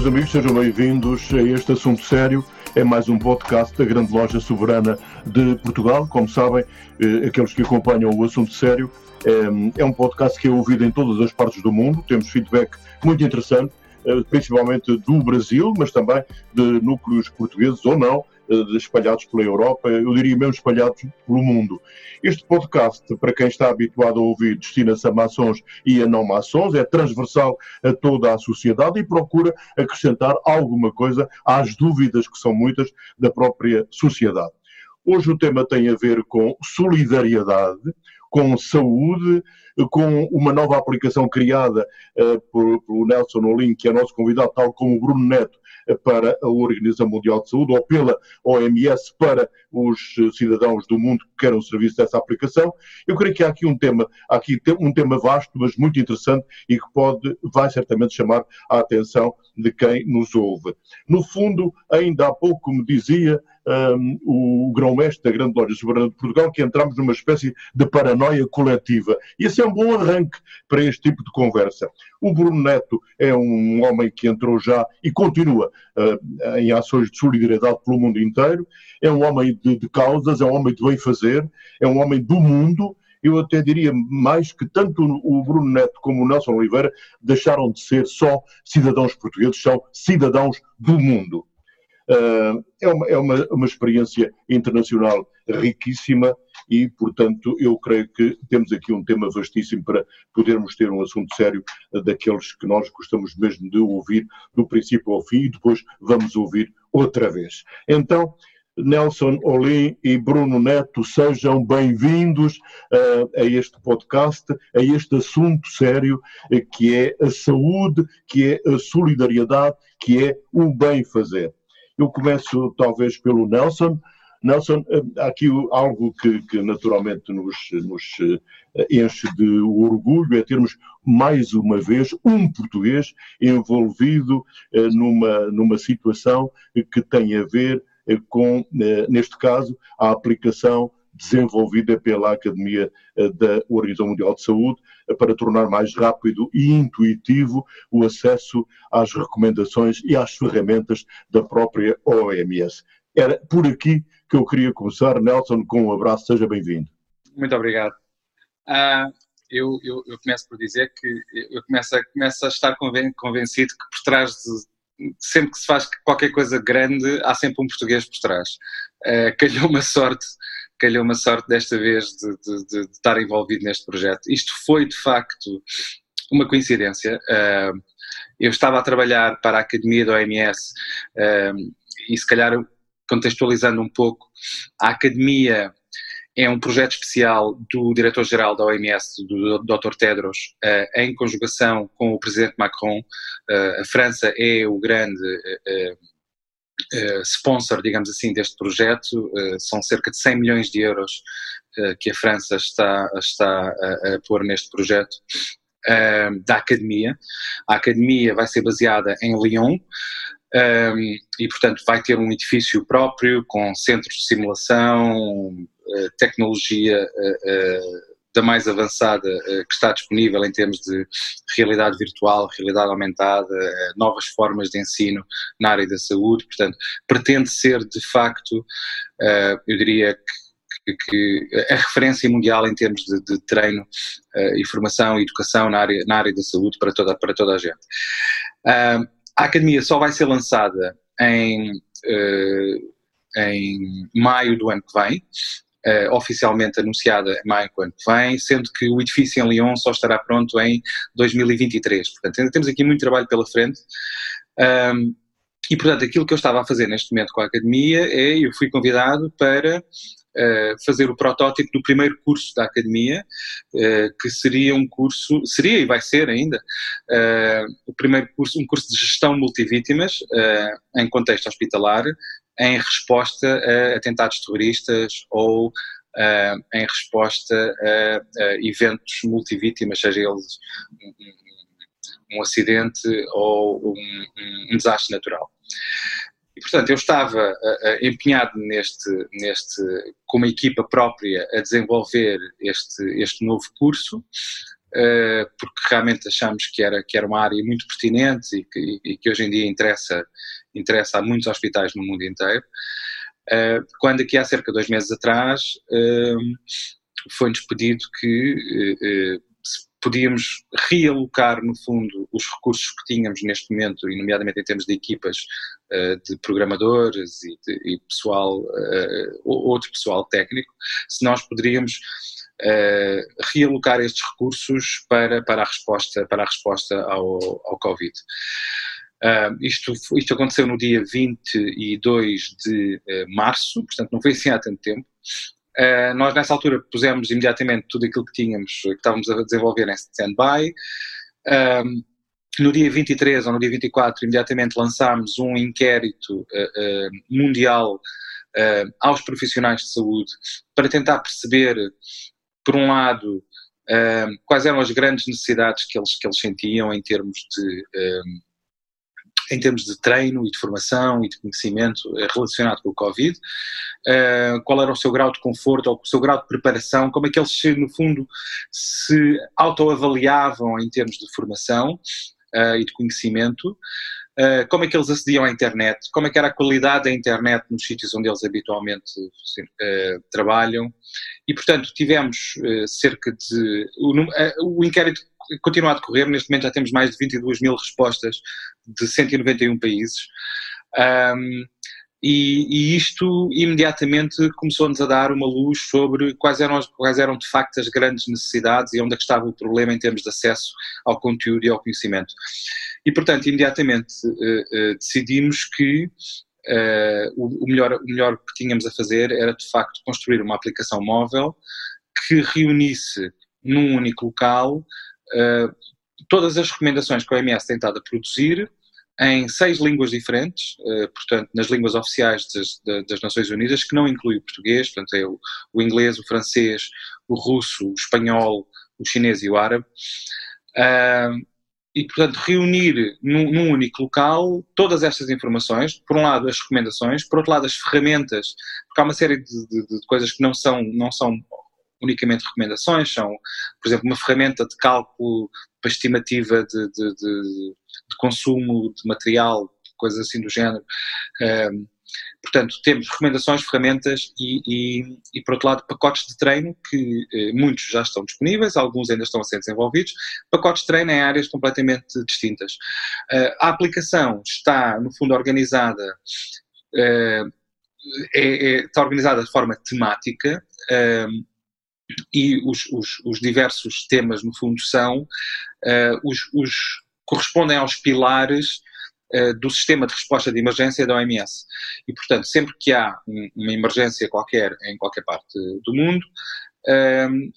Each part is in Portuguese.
Meus amigos, sejam bem-vindos a este assunto sério. É mais um podcast da Grande Loja Soberana de Portugal. Como sabem, eh, aqueles que acompanham o assunto sério, é um podcast que é ouvido em todas as partes do mundo. Temos feedback muito interessante, eh, principalmente do Brasil, mas também de núcleos portugueses ou não, eh, espalhados pela Europa, eu diria mesmo espalhados pelo mundo. Este podcast, para quem está habituado a ouvir, destina-se a maçons e a não maçons, é transversal a toda a sociedade e procura acrescentar alguma coisa às dúvidas que são muitas da própria sociedade. Hoje o tema tem a ver com solidariedade, com saúde, com uma nova aplicação criada uh, pelo Nelson Olim, que é nosso convidado, tal como o Bruno Neto, para a Organização Mundial de Saúde ou pela OMS para os cidadãos do mundo que queiram o serviço dessa aplicação. Eu creio que há aqui um tema, aqui um tema vasto, mas muito interessante e que pode, vai certamente chamar a atenção de quem nos ouve. No fundo, ainda há pouco, como dizia um, o grão-mestre da Grande Loja Soberana de Portugal, que entramos numa espécie de paranoia coletiva. E esse é um bom arranque para este tipo de conversa. O Bruno Neto é um homem que entrou já e continua uh, em ações de solidariedade pelo mundo inteiro, é um homem de, de causas, é um homem de bem-fazer, é um homem do mundo, eu até diria mais que tanto o Bruno Neto como o Nelson Oliveira deixaram de ser só cidadãos portugueses, são cidadãos do mundo. Uh, é, uma, é uma, uma experiência internacional riquíssima e, portanto, eu creio que temos aqui um tema vastíssimo para podermos ter um assunto sério daqueles que nós gostamos mesmo de ouvir do princípio ao fim e depois vamos ouvir outra vez. Então, Nelson Olim e Bruno Neto, sejam bem-vindos uh, a este podcast, a este assunto sério que é a saúde, que é a solidariedade, que é o bem-fazer. Eu começo talvez pelo Nelson. Nelson, uh, há aqui algo que, que naturalmente nos, nos enche de orgulho, é termos mais uma vez um português envolvido numa, numa situação que tem a ver eh, com, eh, neste caso, a aplicação desenvolvida pela Academia eh, da Organização Mundial de Saúde para tornar mais rápido e intuitivo o acesso às recomendações e às ferramentas da própria OMS. Era por aqui que eu queria começar. Nelson, com um abraço, seja bem-vindo. Muito obrigado. Uh, eu, eu, eu, começo por dizer que eu começo a, começo a estar convencido que por trás de sempre que se faz qualquer coisa grande, há sempre um português por trás. Uh, calhou uma sorte, calhou uma sorte desta vez de, de, de, de, estar envolvido neste projeto. Isto foi, de facto, uma coincidência. Eu estava a trabalhar para a Academia da OMS e, se calhar, contextualizando um pouco, a Academia é um projeto especial do diretor-geral da OMS, do Dr. Tedros, uh, em conjugação com o presidente Macron. Uh, a França é o grande uh, sponsor, digamos assim, deste projeto. são cerca de 100 milhões de euros que a França está, está a, a pôr neste projeto. da academia. A academia vai ser baseada em Lyon, e, portanto, vai ter um edifício próprio com centros de simulação, eh, tecnologia eh, eh, da mais avançada que está disponível em termos de realidade virtual, realidade aumentada, novas formas de ensino na área da saúde. Portanto, pretende ser de facto, eu diria que, que a referência mundial em termos de, de treino e formação e educação na área, na área da saúde para toda, para toda a gente. a academia só vai ser lançada em, em maio do ano que vem, uh, oficialmente anunciada em maio ano que vem, sendo que o edifício em Lyon só estará pronto em 2023. Portanto, ainda temos aqui muito trabalho pela frente. Um, e, portanto, aquilo que eu estava a fazer neste momento com a academia é, eu fui convidado para Uh, fazer o protótipo do primeiro curso da academia, uh, que seria um curso, seria e vai ser ainda, o primeiro curso, um curso de gestão multivítimas em contexto hospitalar, em resposta a atentados terroristas ou em resposta a, a eventos multivítimas, seja eles um, um acidente ou um, um desastre natural. E, portanto, eu estava uh, empenhado neste, neste, com uma equipa própria a desenvolver este, este novo curso, uh, porque realmente achamos que era, que era uma área muito pertinente e que, e que hoje em dia interessa, interessa a muitos hospitais no mundo inteiro. Uh, quando aqui há cerca de dois meses atrás foi-nos pedido que podíamos realocar, no fundo, os recursos que tínhamos neste momento, e nomeadamente em termos de equipas de programadores e, de, pessoal, outro pessoal técnico, se nós poderíamos realocar estes recursos para, para, a, resposta, para a resposta ao, ao Covid. Uh, isto, isto aconteceu no dia 22 de uh, março, portanto não foi assim há tanto tempo, Uh, nós, nessa altura, pusemos imediatamente tudo aquilo que tínhamos, que estávamos a desenvolver em stand-by. Um, no dia 23 ou no dia 24, imediatamente lançámos um inquérito mundial aos profissionais de saúde para tentar perceber, por um lado, quais eram as grandes necessidades que eles, que eles sentiam em termos de em termos de treino e de formação e de conhecimento eh, relacionado com o Covid, uh, qual era o seu grau de conforto ou o seu grau de preparação, como é que eles, no fundo, se autoavaliavam em termos de formação uh, e de conhecimento, uh, como é que eles acediam à internet, como é que era a qualidade da internet nos sítios onde eles habitualmente trabalham, e portanto tivemos cerca de... O, o inquérito continua a decorrer, neste momento já temos mais de 22 mil respostas de 191 países. Um, e, e, isto imediatamente começou-nos a dar uma luz sobre quais eram, quais eram de facto as grandes necessidades e onde é que estava o problema em termos de acesso ao conteúdo e ao conhecimento. E, portanto, imediatamente uh, uh, decidimos que uh, o, melhor, o melhor que tínhamos a fazer era, de facto, construir uma aplicação móvel que reunisse num único local todas as recomendações que a OMS tem estado a produzir em seis línguas diferentes, uh, portanto, nas línguas oficiais das, das, Nações Unidas, que não inclui o português, portanto, é o, o, inglês, o francês, o russo, o espanhol, o chinês e o árabe. E, portanto, reunir num, num, único local todas estas informações, por um lado as recomendações, por outro lado as ferramentas, porque há uma série de, de, de coisas que não são, não são unicamente recomendações, são, por exemplo, uma ferramenta de cálculo para estimativa de, de, de, de consumo de material, coisas assim do género. Um, portanto, temos recomendações, ferramentas e, e, e, por outro lado, pacotes de treino que eh, muitos já estão disponíveis, alguns ainda estão a ser desenvolvidos, pacotes de treino em áreas completamente distintas. Uh, a aplicação está, no fundo, organizada. Uh, é, é, está organizada de forma temática, um, e os, os, os, diversos temas, no fundo, são os, os, correspondem aos pilares uh, do sistema de resposta de emergência da OMS. E, portanto, sempre que há um, uma emergência qualquer em qualquer parte do mundo, um,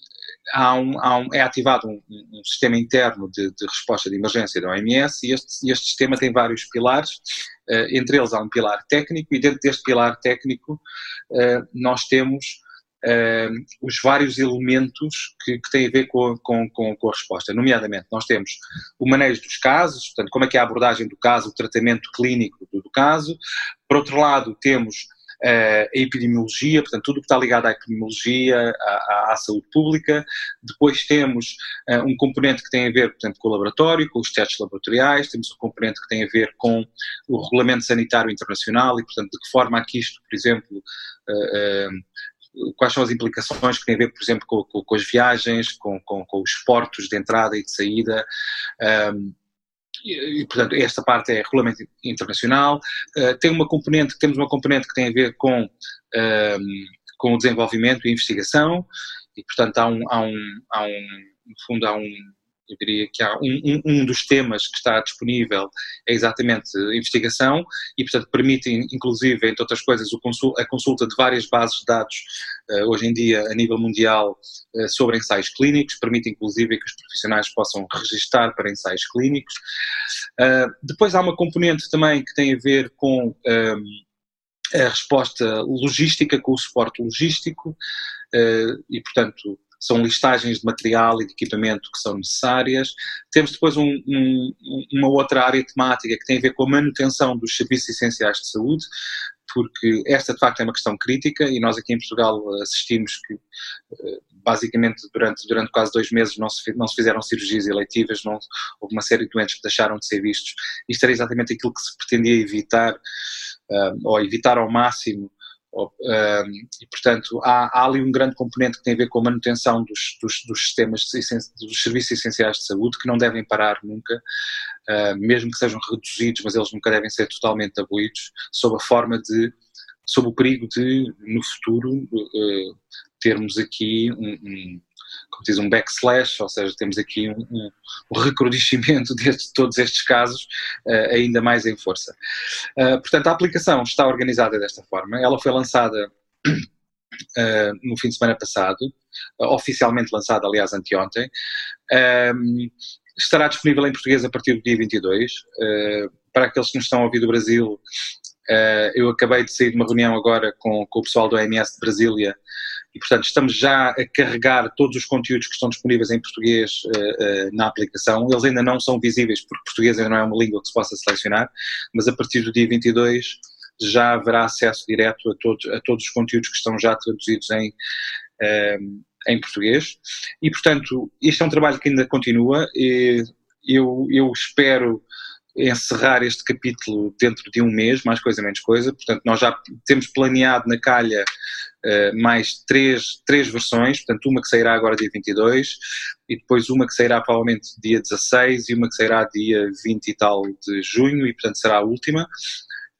há um, há um, é ativado um, um sistema interno de, de, resposta de emergência da OMS e este, este sistema tem vários pilares, uh, entre eles há um pilar técnico e dentro deste pilar técnico nós temos uh, os vários elementos que, que, têm a ver com, com, com, a resposta. Nomeadamente, nós temos o manejo dos casos, portanto, como é que é a abordagem do caso, o tratamento clínico do, do caso. Por outro lado, temos uh, a epidemiologia, portanto, tudo o que está ligado à epidemiologia, à, à saúde pública. Depois temos uh, um componente que tem a ver, portanto, com o laboratório, com os testes laboratoriais, temos um componente que tem a ver com o regulamento sanitário internacional e, portanto, de que forma que isto, por exemplo, uh, quais são as implicações que têm a ver, por exemplo, com, com, com as viagens, com, com, os portos de entrada e de saída. Um, e, portanto, esta parte é regulamento internacional. Uh, tem uma componente, temos uma componente que tem a ver com, um, com o desenvolvimento e investigação, e, portanto, há um, há um, há um no fundo, há um, eu diria que há um, um, um, dos temas que está disponível é exatamente investigação e, portanto, permite, inclusive, entre outras coisas, a consulta de várias bases de dados, uh, hoje em dia, a nível mundial, uh, sobre ensaios clínicos, permite, inclusive, que os profissionais possam registar para ensaios clínicos. Uh, depois há uma componente também que tem a ver com um, a resposta logística, com o suporte logístico, e, portanto, são listagens de material e de equipamento que são necessárias. Temos depois um, um, uma outra área temática que tem a ver com a manutenção dos serviços essenciais de saúde, porque esta de facto é uma questão crítica e nós aqui em Portugal assistimos que eh, basicamente durante, durante quase dois meses não se, não se fizeram cirurgias eletivas, não, houve uma série de doentes que deixaram de ser vistos. Isto era exatamente aquilo que se pretendia evitar, uh, ou evitar ao máximo e, portanto, há, há, ali um grande componente que tem a ver com a manutenção dos, dos, dos sistemas, dos serviços essenciais de saúde, que não devem parar nunca, mesmo que sejam reduzidos, mas eles nunca devem ser totalmente abolidos, sob a forma de, sob o perigo de, no futuro, uh, termos aqui um como diz, um backslash, ou seja, temos aqui um, um, um recrudescimento de todos estes casos uh, ainda mais em força. Uh, portanto, a aplicação está organizada desta forma, ela foi lançada uh, no fim de semana passado, oficialmente lançada, aliás, anteontem, estará disponível em português a partir do dia 22. para aqueles que nos estão a ouvir do Brasil, eu acabei de sair de uma reunião agora com, com o pessoal do OMS de Brasília, e, portanto, estamos já a carregar todos os conteúdos que estão disponíveis em português uh, uh, na aplicação. Eles ainda não são visíveis, porque português ainda não é uma língua que se possa selecionar, mas a partir do dia 22 já haverá acesso direto a, todo, a todos os conteúdos que estão já traduzidos em, uh, em português. E, portanto, este é um trabalho que ainda continua. E eu, eu espero encerrar este capítulo dentro de um mês, mais coisa menos coisa. Portanto, nós já temos planeado na calha uh, mais três, três versões, portanto, uma que sairá agora dia 22, e depois uma que sairá provavelmente dia 16 e uma que sairá dia 20 e tal de junho, e portanto será a última.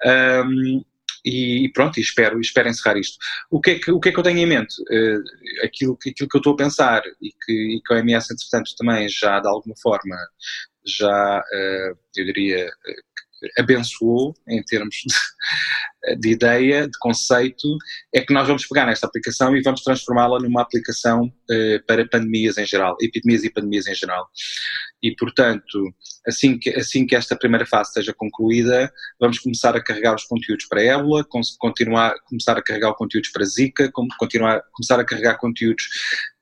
Um, e pronto, espero, espero encerrar isto. O que é que, o que, é que eu tenho em mente? Uh, aquilo, aquilo que eu estou a pensar e que, e que a OMS, entretanto, também já de alguma forma já, uh, eu diria, abençoou em termos de, de, ideia, de conceito, é que nós vamos pegar nesta aplicação e vamos transformá-la numa aplicação eh, para pandemias em geral, epidemias e pandemias em geral. E, portanto, assim que, assim que esta primeira fase esteja concluída, vamos começar a carregar os conteúdos para ébola, continuar, começar a carregar conteúdos para Zika, continuar, começar a carregar conteúdos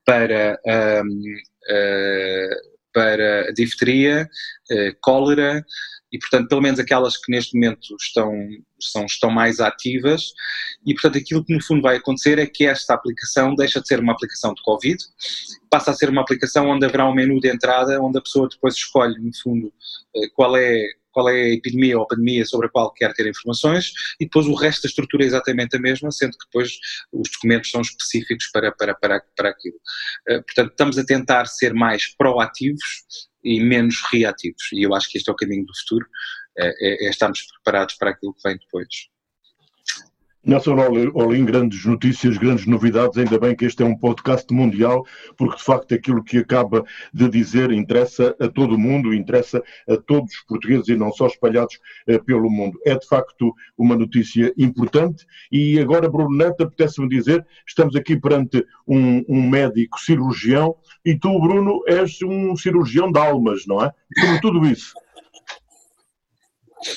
para, um, uh, eh, para difteria, uh, cólera, e, portanto, pelo menos aquelas que neste momento estão, são, estão mais ativas, e, portanto, aquilo que no fundo vai acontecer é que esta aplicação deixa de ser uma aplicação de Covid, passa a ser uma aplicação onde haverá um menu de entrada, onde a pessoa depois escolhe, no fundo, eh, qual é qual é a epidemia ou pandemia sobre a qual quer ter informações e depois o resto da estrutura é exatamente a mesma, sendo que depois os documentos são específicos para, para, para, para aquilo. Eh, portanto, estamos a tentar ser mais proativos e menos reativos. E eu acho que este é o caminho do futuro, é, é, é estarmos preparados para aquilo que vem depois. Nelson Olim, grandes notícias, grandes novidades, ainda bem que este é um podcast mundial, porque de facto aquilo que acaba de dizer interessa a todo o mundo, interessa a todos os portugueses e não só espalhados eh, pelo mundo. É de facto uma notícia importante e agora, Bruno Neto, apetece-me dizer, estamos aqui perante um, um, médico cirurgião e tu, Bruno, és um cirurgião de almas, não é? Sobre tudo isso.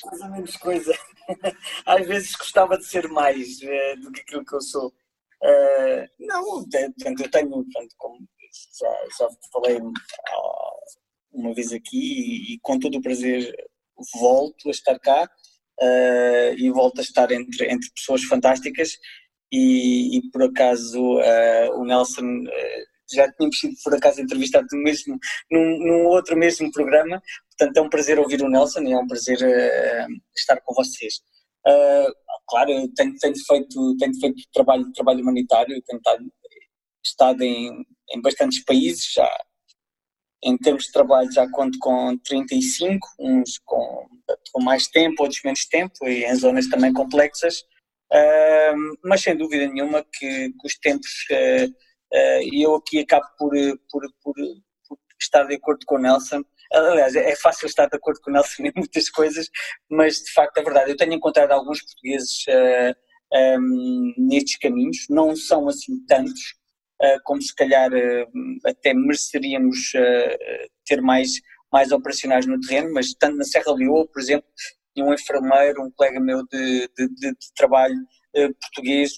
Mais ou menos coisa. Às vezes gostava de ser mais uh, do que aquilo que eu sou. Uh, não, portanto, eu tenho, portanto, como já, já falei uh, uma vez aqui e, e, com todo o prazer volto a estar cá uh, e volto a estar entre, entre pessoas fantásticas e, e por acaso o Nelson já tínhamos sido por acaso entrevistados no mesmo, num, num, outro mesmo programa, portanto é um prazer ouvir o Nelson e é um prazer uh, estar com vocês. Uh, claro, tenho, tenho, feito, tenho feito trabalho, trabalho humanitário, tenho estado em, em bastantes países, já em termos de trabalho já conto com 35, uns com, com mais tempo, outros menos tempo, e em zonas também complexas, uh, mas sem dúvida nenhuma que, que os tempos uh, e eu aqui acabo por, por, por, por, estar de acordo com o Nelson. Aliás, é fácil estar de acordo com o Nelson em muitas coisas, mas de facto é verdade. Eu tenho encontrado alguns portugueses uh, um, ehm, nestes caminhos, não são assim tantos, uh, como se calhar uh, até mereceríamos ter mais, mais operacionais no terreno, mas tanto na Serra Leoa, por exemplo, tinha um enfermeiro, um colega meu de, de, de, de trabalho português,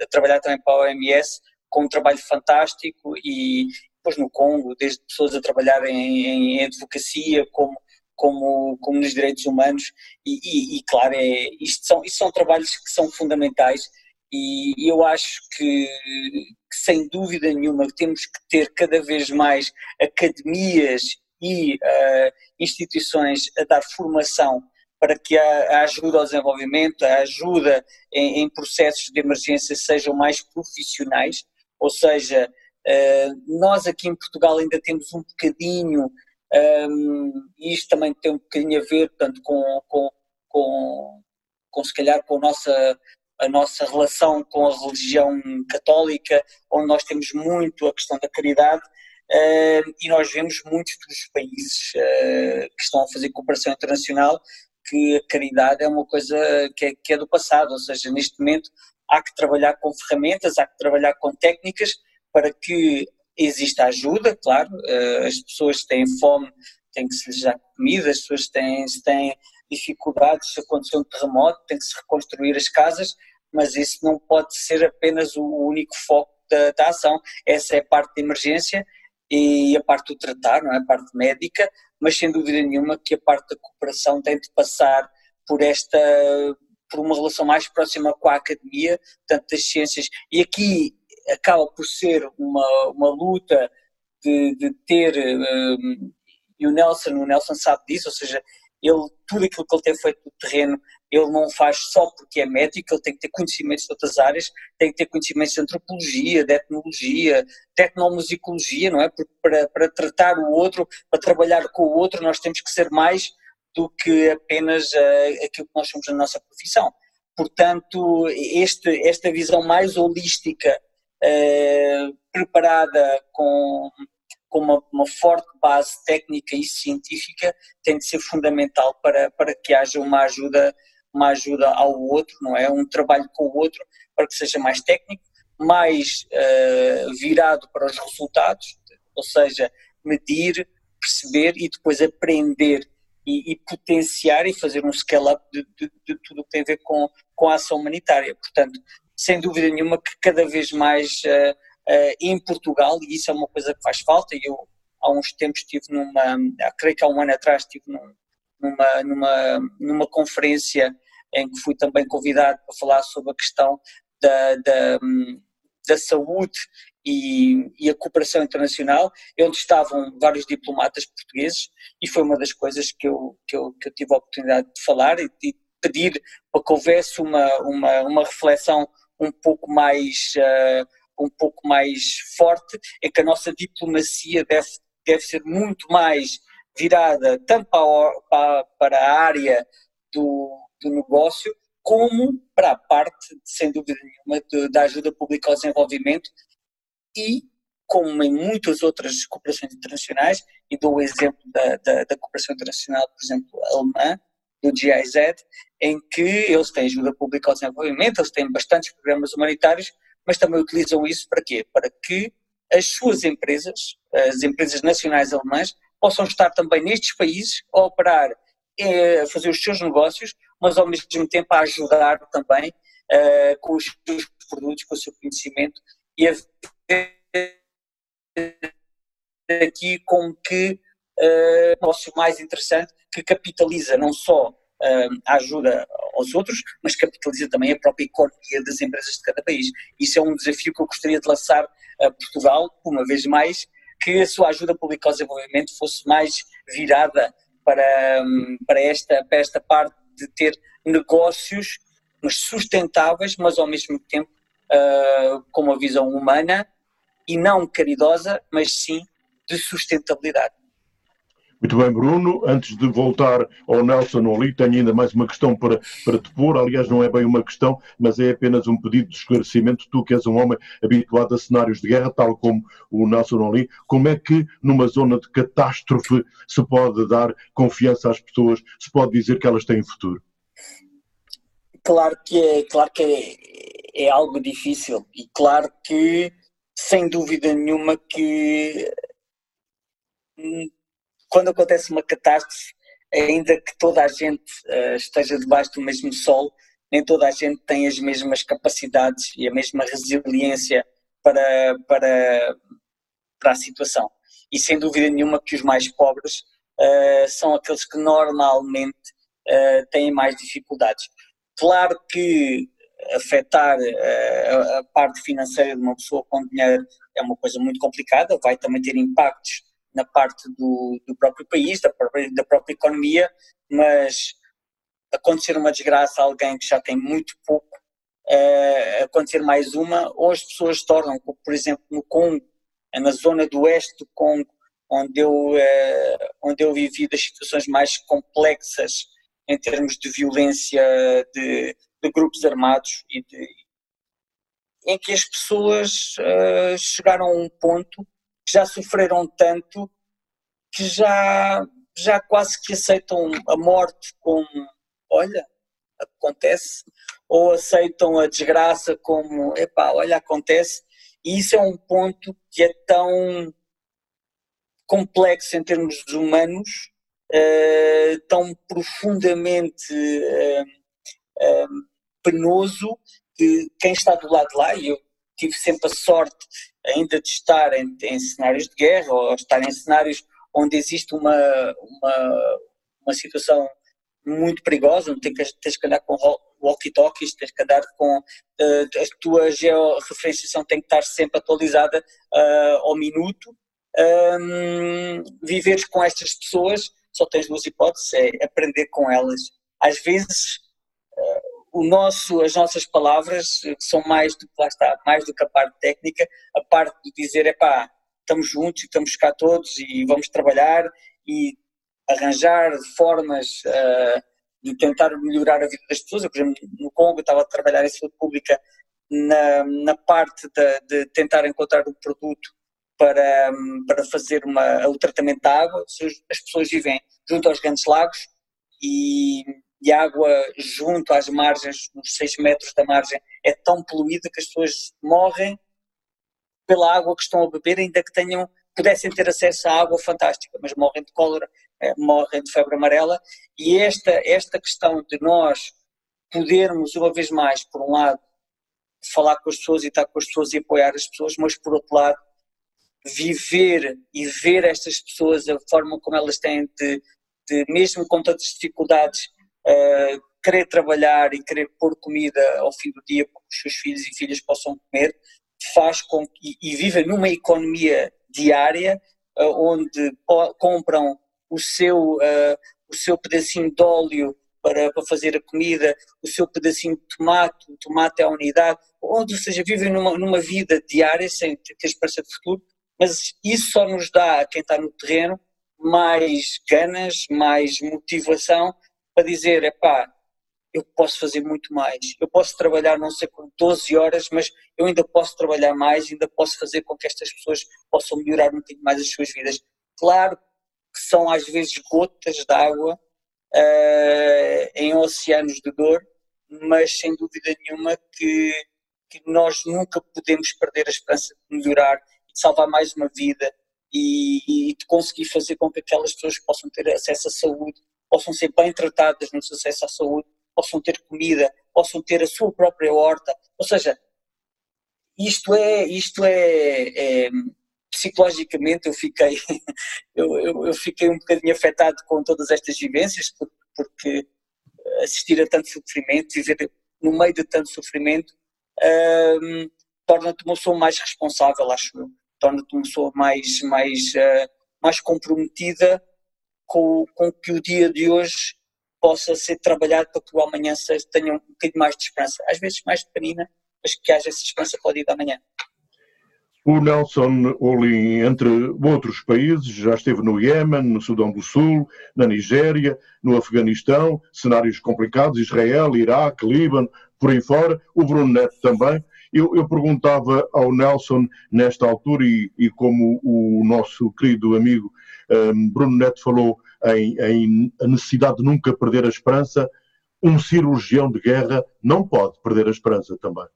a trabalhar também para a OMS, com um trabalho fantástico e depois no Congo, desde pessoas a trabalharem em, em advocacia, como, como, como nos direitos humanos, e, e, e claro, é, isto, são, isto são trabalhos que são fundamentais e eu acho que, que, sem dúvida nenhuma temos que ter cada vez mais academias e uh, instituições a dar formação para que a, a ajuda ao desenvolvimento, a ajuda em, em processos de emergência sejam mais profissionais, ou seja, uh, nós aqui em Portugal ainda temos um bocadinho, ehm, e isto também tem um bocadinho a ver portanto, com, com, com, com se calhar com a nossa, a nossa relação com a religião católica, onde nós temos muito a questão da caridade, uh, e nós vemos muitos dos países uh, que estão a fazer cooperação internacional que a caridade é uma coisa que é, que é do passado, ou seja, neste momento há que trabalhar com ferramentas, há que trabalhar com técnicas para que exista ajuda, claro, eh, as pessoas têm fome, tem que se lhes dar comida, as pessoas têm, têm dificuldades, se acontecer um terremoto, tem que se reconstruir as casas, mas isso não pode ser apenas o único foco da, da ação, essa é a parte de emergência e a parte do tratar, não é? a parte médica, mas sem dúvida nenhuma que a parte da cooperação tem de passar por esta por uma relação mais próxima com a academia, tanto das ciências, e aqui acaba por ser uma, uma luta de, de ter, um, e o Nelson, o Nelson sabe disso, ou seja, ele, tudo aquilo que ele tem feito no terreno, ele não faz só porque é médico, ele tem que ter conhecimentos de outras áreas, tem que ter conhecimentos de antropologia, de etnologia, de etnomusicologia, não é? Porque para, para tratar o outro, para trabalhar com o outro, nós temos que ser mais do que apenas uh, aquilo que nós somos na nossa profissão. Portanto, este, esta visão mais holística, uh, preparada com com uma, uma, forte base técnica e científica tem de ser fundamental para, para que haja uma ajuda, uma ajuda ao outro, não é? Um trabalho com o outro para que seja mais técnico, mais uh, virado para os resultados, ou seja, medir, perceber e depois aprender e, e potenciar e fazer um scale-up de, de, de, tudo o que tem a ver com, com a ação humanitária. Portanto, sem dúvida nenhuma que cada vez mais uh, uh, em Portugal, e isso é uma coisa que faz falta. Eu, há uns tempos, estive numa, creio que há um ano atrás, estive num, numa, numa, numa conferência em que fui também convidado para falar sobre a questão da, da, da saúde e, e, a cooperação internacional, onde estavam vários diplomatas portugueses, e foi uma das coisas que eu, que eu, que eu tive a oportunidade de falar e, de pedir para que houvesse uma, uma, uma reflexão um pouco mais uh, um pouco mais forte, é que a nossa diplomacia deve, deve ser muito mais virada tanto para, para a área do, do negócio, como para a parte, sem dúvida nenhuma, de, da ajuda pública ao desenvolvimento e, como em muitas outras cooperações internacionais, e dou o exemplo da, da, da cooperação internacional, por exemplo, alemã, do GIZ, em que eles têm ajuda pública ao desenvolvimento, eles têm bastantes programas humanitários, mas também utilizam isso para quê? Para que as suas empresas, as empresas nacionais alemãs, possam estar também nestes países a operar, eh, a fazer os seus negócios, mas ao mesmo tempo a ajudar também uh, com os seus produtos, com o seu conhecimento e a ver aqui como que uh, um negócio mais interessante que capitaliza não só a ajuda aos outros, mas capitaliza também a própria economia das empresas de cada país. Isso é um desafio que eu gostaria de lançar a Portugal, uma vez mais, que a sua ajuda pública ao desenvolvimento fosse mais virada para, para, esta, para esta parte de ter negócios mas sustentáveis, mas ao mesmo tempo uh, com uma visão humana e não caridosa, mas sim de sustentabilidade. Muito bem, Bruno. Antes de voltar ao Nelson Oli, tenho ainda mais uma questão para, para te pôr. Aliás, não é bem uma questão, mas é apenas um pedido de esclarecimento. Tu, que és um homem habituado a cenários de guerra, tal como o Nelson Oli, como é que numa zona de catástrofe se pode dar confiança às pessoas, se pode dizer que elas têm futuro? Claro que é, claro que é, é algo difícil e claro que, sem dúvida nenhuma, que quando acontece uma catástrofe, ainda que toda a gente uh, esteja debaixo do mesmo sol, nem toda a gente tem as mesmas capacidades e a mesma resiliência para, para, para a situação. E sem dúvida nenhuma que os mais pobres uh, são aqueles que normalmente uh, têm mais dificuldades. Claro que afetar a, parte financeira de uma pessoa com dinheiro é uma coisa muito complicada, vai também ter impactos na parte do, do próprio país, da própria, da própria economia, mas acontecer uma desgraça a alguém que já tem muito pouco, uh, acontecer mais uma, ou as pessoas tornam, por exemplo no Congo, é na zona do oeste do Congo, onde eu, uh, onde eu vivi das situações mais complexas em termos de violência de, de grupos armados e de, em que as pessoas uh, chegaram a um ponto que já sofreram tanto que já, já quase que aceitam a morte como, olha, acontece, ou aceitam a desgraça como, epá, olha, acontece, e isso é um ponto que é tão complexo em termos humanos, uh, tão profundamente uh, uh, penoso, que quem está do lado lá, e eu tive sempre a sorte ainda de estar em, em cenários de guerra ou estar em cenários onde existe uma, uma, uma situação muito perigosa, onde tens, tens que andar com walkie-talkies, tens que andar com uh, a tua georreferenciação tem que estar sempre atualizada uh, ao minuto. Um, viveres com estas pessoas, só tens duas hipóteses, é aprender com elas. Às vezes o nosso, as nossas palavras são mais do lá está, mais do que a parte técnica, a parte de dizer é pá, estamos juntos, estamos cá todos e vamos trabalhar e arranjar formas uh, de tentar melhorar a vida das pessoas. Eu, por exemplo, no Congo estava a trabalhar em saúde pública na, na parte de, de tentar encontrar um produto para, para fazer uma, o tratamento da água. As pessoas vivem junto aos grandes lagos e e água junto às margens, nos 6 metros da margem, é tão poluída que as pessoas morrem pela água que estão a beber, ainda que tenham, pudessem ter acesso à água fantástica, mas morrem de cólera, é, morrem de febre amarela. E esta, esta questão de nós podermos, uma vez mais, por um lado, falar com as pessoas e estar com as pessoas e apoiar as pessoas, mas por outro lado, viver e ver estas pessoas, a forma como elas têm de, de mesmo com tantas dificuldades, uh, querer trabalhar e querer pôr comida ao fim do dia para que os seus filhos e filhas possam comer, faz com que, e, vive numa economia diária uh, onde compram o seu, uh, o seu pedacinho de óleo para, para fazer a comida, o seu pedacinho de tomate, o tomate é a unidade, onde, ou seja, vivem numa, numa vida diária sem ter esperança de futuro, mas isso só nos dá, a quem está no terreno, mais ganas, mais motivação para dizer, é pá, eu posso fazer muito mais, eu posso trabalhar não sei com 12 horas, mas eu ainda posso trabalhar mais, ainda posso fazer com que estas pessoas possam melhorar um bocadinho mais as suas vidas. Claro que são às vezes gotas de uh, em oceanos de dor, mas sem dúvida nenhuma que, que nós nunca podemos perder a esperança de melhorar de salvar mais uma vida e, e de conseguir fazer com que aquelas pessoas possam ter acesso à saúde, possam ser bem tratadas no seu acesso à saúde, possam ter comida, possam ter a sua própria horta. Ou seja, isto é, isto é, é psicologicamente eu fiquei, eu, eu, eu, fiquei um bocadinho afetado com todas estas vivências, porque, porque assistir a tanto sofrimento, viver no meio de tanto sofrimento, hum, torna-te uma pessoa mais responsável, acho eu. Torna-te uma pessoa mais, mais, uh, mais comprometida com, com que o dia de hoje possa ser trabalhado para que o amanhã seja, tenha um bocadinho mais de esperança. Às vezes mais pequenina, mas que haja essa esperança para o dia da manhã. O Nelson Olin, entre outros países, já esteve no Iêmen, no Sudão do Sul, na Nigéria, no Afeganistão, cenários complicados, Israel, Iraque, Líbano, por aí fora. O Bruno Neto também. Eu, eu perguntava ao Nelson, nesta altura, e, e como o nosso querido amigo um, Bruno Neto falou em, em a necessidade de nunca perder a esperança, um cirurgião de guerra não pode perder a esperança também.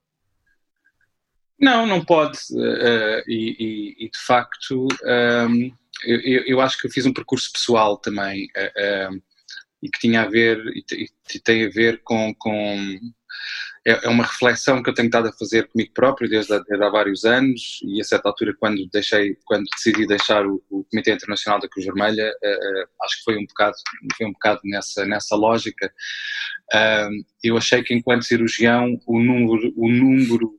Não, não pode. Uh, e, e, de facto, um, eu, eu, acho que eu fiz um percurso pessoal também uh, uh, e que tinha a ver e tem a ver com, com é, é, uma reflexão que eu tenho estado a fazer comigo próprio desde, desde há vários anos e a certa altura quando deixei quando decidi deixar o, o Comitê Internacional da Cruz Vermelha acho que foi um bocado foi um bocado nessa nessa lógica. Eu achei que enquanto cirurgião o número o número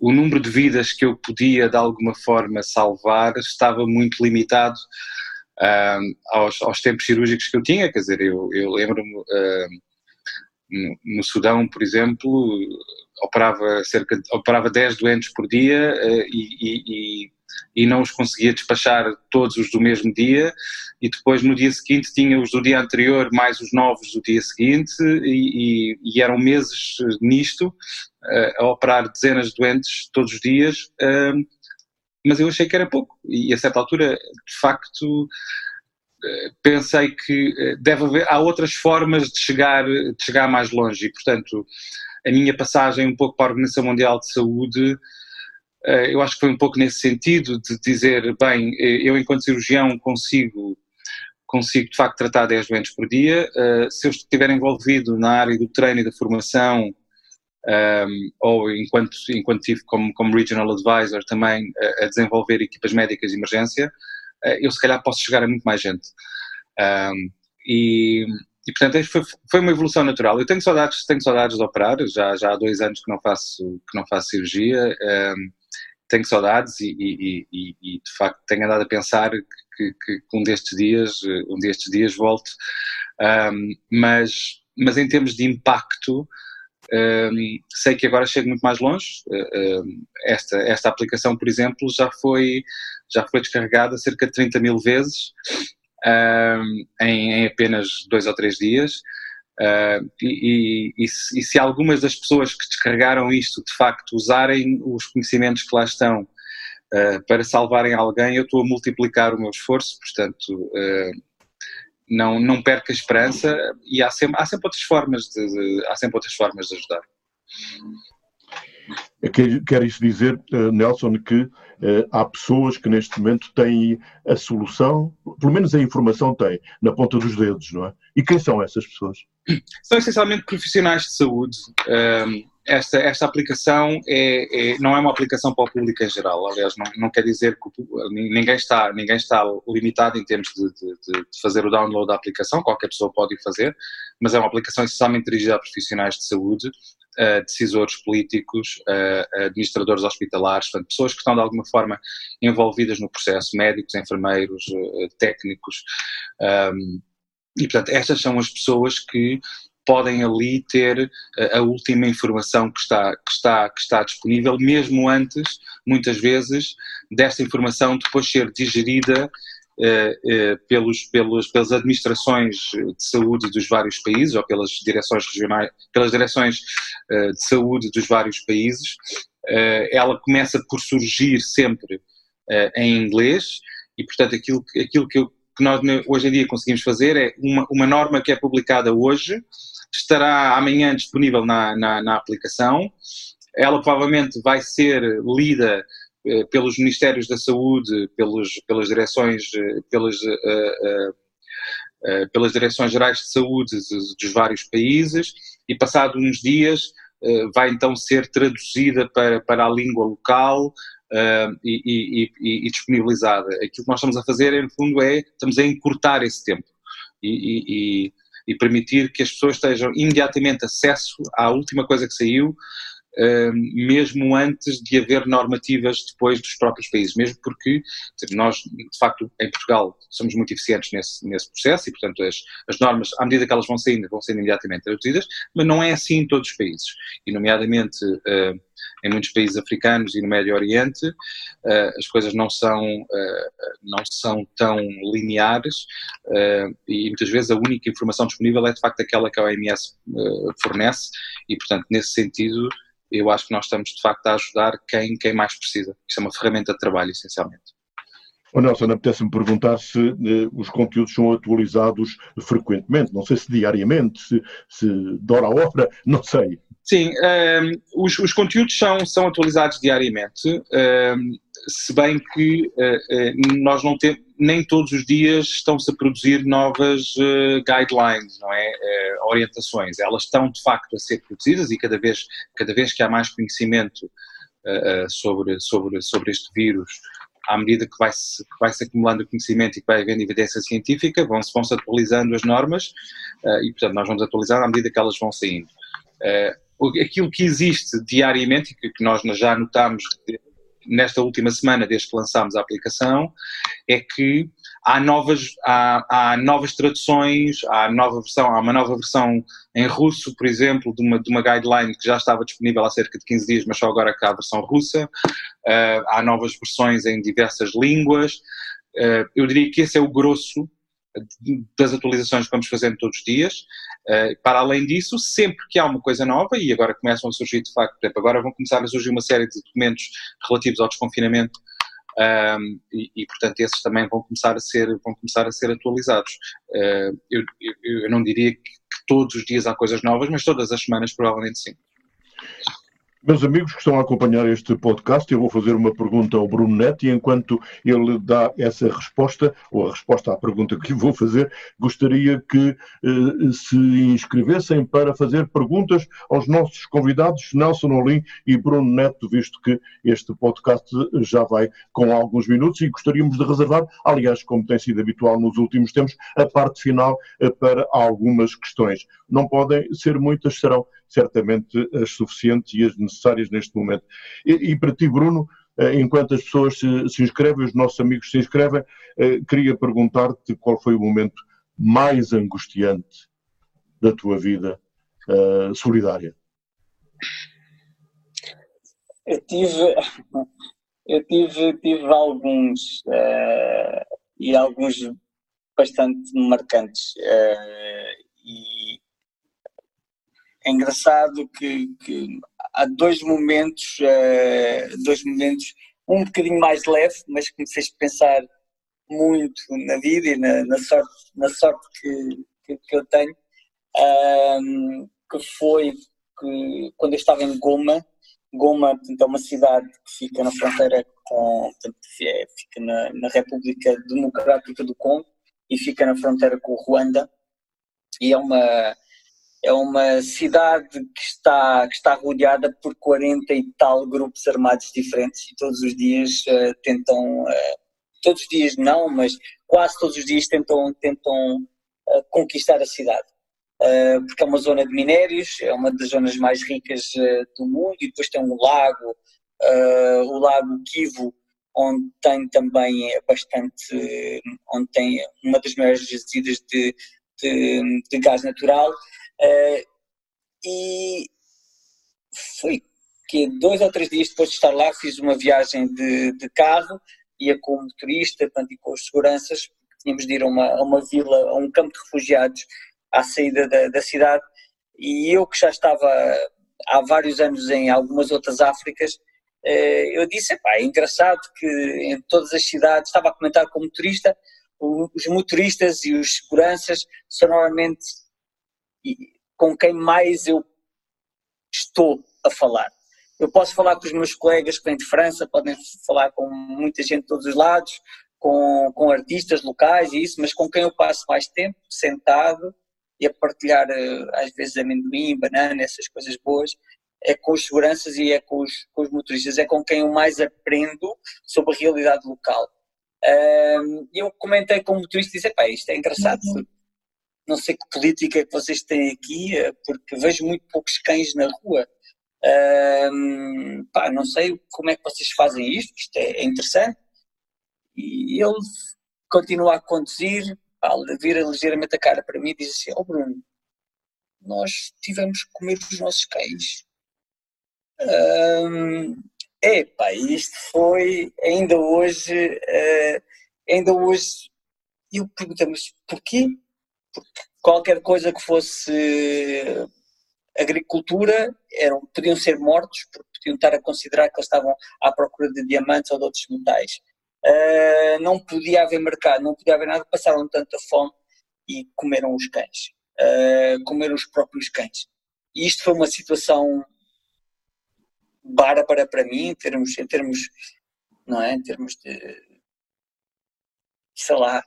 o número de vidas que eu podia de alguma forma salvar estava muito limitado uh, aos, aos, tempos cirúrgicos que eu tinha, quer dizer, eu, eu lembro-me uh, no, Sudão, por exemplo, operava cerca de, operava 10 doentes por dia uh, e, e, e não os conseguia despachar todos os do mesmo dia e depois no dia seguinte tinha os do dia anterior mais os novos do dia seguinte e, e, eram meses nisto a operar dezenas de doentes todos os dias, mas eu achei que era pouco e a certa altura, de facto, eh, pensei que eh, deve haver, há outras formas de chegar, de chegar mais longe e, portanto, a minha passagem um pouco para a Organização Mundial de Saúde, eh, eu acho que foi um pouco nesse sentido de dizer, bem, eu enquanto cirurgião consigo consigo de facto tratar 10 doentes por dia, se eu estiver envolvido na área do treino e da formação um, ou enquanto, enquanto tive como, como Regional Advisor também a, a desenvolver equipas médicas de emergência, eu se calhar posso chegar a muito mais gente. Um, e, e portanto foi, foi uma evolução natural. Eu tenho saudades, tenho saudades de operar, já, já há dois anos que não faço, que não faço cirurgia, um, tenho saudades e, e, e, de facto tenho andado a pensar que, que, que um destes dias, um destes dias volto, um, mas, mas em termos de impacto, um, sei que agora chego muito mais longe. Uh, esta, esta aplicação, por exemplo, já foi, já foi descarregada cerca de 30 mil vezes em, em, apenas dois ou três dias. Uh, e, e, e, se, e, se, algumas das pessoas que descarregaram isto de facto usarem os conhecimentos que lá estão uh, para salvarem alguém, eu estou a multiplicar o meu esforço, portanto, uh, não, não perca a esperança e há sempre, há sempre outras formas de, de há sempre outras formas de ajudar. É quer isso dizer, eh, Nelson, que há pessoas que neste momento têm a solução, pelo menos a informação têm, na ponta dos dedos, não é? E quem são essas pessoas? São essencialmente profissionais de saúde. Ehm, esta, esta aplicação é, é, não é uma aplicação para o público em geral. Aliás, não, não quer dizer que ninguém está, ninguém está limitado em termos de, de, de, fazer o download da aplicação, qualquer pessoa pode fazer, mas é uma aplicação essencialmente dirigida a profissionais de saúde, uh, decisores políticos, uh, administradores hospitalares, portanto, pessoas que estão de alguma forma envolvidas no processo, médicos, enfermeiros, uh, técnicos. Um, e, portanto, estas são as pessoas que podem ali ter eh, a última informação que está, que, está, que está disponível, mesmo antes, muitas vezes, desta informação depois ser digerida pelos, pelos, pelas administrações de saúde dos vários países ou pelas direções regionais, pelas direções uh, de saúde dos vários países, ela começa por surgir sempre em inglês e, portanto, aquilo, aquilo que, eu, que, nós hoje em dia conseguimos fazer é uma, uma norma que é publicada hoje, estará amanhã disponível na, na, na aplicação. Ela provavelmente vai ser lida eh, pelos Ministérios da Saúde, pelos, pelas direções, eh, pelas, uh, uh, pelas direções gerais de saúde dos, vários países e passado uns dias vai então ser traduzida para, para a língua local e, e, e, e, disponibilizada. Aquilo que nós estamos a fazer, no fundo, é estamos a encurtar esse tempo. e, e permitir que as pessoas tenham imediatamente acesso à última coisa que saiu mesmo antes de haver normativas depois dos próprios países, mesmo porque nós, de facto, em Portugal somos muito eficientes nesse, nesse processo e, portanto, as, as normas, à medida que elas vão saindo, vão sendo imediatamente traduzidas, mas não é assim em todos os países, e nomeadamente em muitos países africanos e no Médio Oriente, as coisas não são, não são tão lineares e muitas vezes a única informação disponível é de facto aquela que a OMS fornece e, portanto, nesse sentido, eu acho que nós estamos de facto a ajudar quem, quem mais precisa. Isto é uma ferramenta de trabalho, essencialmente. O Nelson, apetece-me perguntar se eh, os conteúdos são atualizados frequentemente, não sei se diariamente, se, se de hora a hora, não sei. Sim, um, ehm, os, os, conteúdos são, são atualizados diariamente, um, ehm, se bem que uh, uh, nós não temos, nem todos os dias estão-se a produzir novas uh, guidelines, não é? orientações. Elas estão de facto a ser produzidas e cada vez, cada vez que há mais conhecimento sobre, sobre, sobre este vírus, à medida que vai-se vai -se acumulando conhecimento e que vai havendo evidência científica, vão-se vão -se atualizando as normas e, portanto, nós vamos atualizar à medida que elas vão saindo aquilo que existe diariamente e que nós já notámos nesta última semana, desde que lançámos a aplicação, é que há novas, há, há, novas traduções, há, nova versão, há uma nova versão em russo, por exemplo, de uma, de uma guideline que já estava disponível há cerca de 15 dias, mas só agora que há a versão russa. Uh, há novas versões em diversas línguas. Uh, eu diria que esse é o grosso das atualizações que vamos fazendo todos os dias. Uh, para além disso, sempre que há uma coisa nova, e agora começam a surgir de facto, agora vão começar a surgir uma série de documentos relativos ao desconfinamento um, ehm, e, e, portanto esses também vão começar a ser vão começar a ser atualizados uh, eu, eu, eu, não diria que, todos os dias há coisas novas mas todas as semanas provavelmente sim meus amigos que estão a acompanhar este podcast, eu vou fazer uma pergunta ao Bruno Neto e enquanto ele dá essa resposta, ou a resposta à pergunta que lhe vou fazer, gostaria que eh, se inscrevessem para fazer perguntas aos nossos convidados, Nelson Olim e Bruno Neto, visto que este podcast já vai com alguns minutos e gostaríamos de reservar, aliás, como tem sido habitual nos últimos tempos, a parte final eh, para algumas questões. Não podem ser muitas, serão certamente as suficientes e as necessárias neste momento. E, e para ti, Bruno, eh, enquanto as pessoas se, se, inscrevem, os nossos amigos se inscrevem, eh, queria perguntar-te qual foi o momento mais angustiante da tua vida uh, solidária. Eu tive, eu tive, tive alguns uh, e alguns bastante marcantes uh, e é engraçado que, que há dois momentos, uh, dois momentos, um bocadinho mais leve, mas que me fez pensar muito na vida e na, na sorte, na sorte que, que, que eu tenho, um, que foi que, quando eu estava em Goma, Goma portanto, é uma cidade que fica na fronteira com, portanto, é, fica na, na República Democrática do Congo e fica na fronteira com o Ruanda, e é uma é uma cidade que está, que está rodeada por 40 e tal grupos armados diferentes e todos os dias uh, tentam, uh, todos os dias não, mas quase todos os dias tentam, tentam uh, conquistar a cidade. porque é uma zona de minérios, é uma das zonas mais ricas do mundo e depois tem um lago, o lago Kivu, onde tem também bastante, onde tem uma das maiores jazidas de, de, de gás natural Uh, e foi que dois ou três dias depois de estar lá fiz uma viagem de, de carro, ia com o motorista portanto, e com os seguranças, tínhamos de ir a uma, a uma vila, a um campo de refugiados à saída da, da cidade. E eu que já estava há vários anos em algumas outras Áfricas, eh, eu disse, é engraçado que em todas as cidades, estava a comentar com o motorista, os motoristas e os seguranças são normalmente com quem mais eu estou a falar. Eu posso falar com os meus colegas que vêm de França, podem falar com muita gente de todos os lados, com, com artistas locais e isso, mas com quem eu passo mais tempo sentado e a partilhar eh, às vezes amendoim, banana, essas coisas boas, é com os seguranças e é com os, com os motoristas, é com quem eu mais aprendo sobre a realidade local. E eu comentei com o motorista e disse, pá, isto é engraçado, uhum não sei que política é que vocês têm aqui, eh, porque vejo muito poucos cães na rua. Um, pá, não sei como é que vocês fazem isto, isto é, é interessante. E ele continua a conduzir, pá, vira ligeiramente a cara para mim e diz assim: Ó oh Bruno, nós tivemos que comer os nossos cães. Um, epá, isto foi ainda hoje, uh, ainda hoje eu pergunto mas porquê? Qualquer coisa que fosse agricultura eram, podiam ser mortos porque podiam estar a considerar que eles estavam à procura de diamantes ou de outros metais. Uh, não podia haver mercado, não podia haver nada, passaram tanta fome e comeram os cães, uh, comeram os próprios cães. E isto foi uma situação bárbara para mim, em termos, em termos, não é, em termos de, sei lá,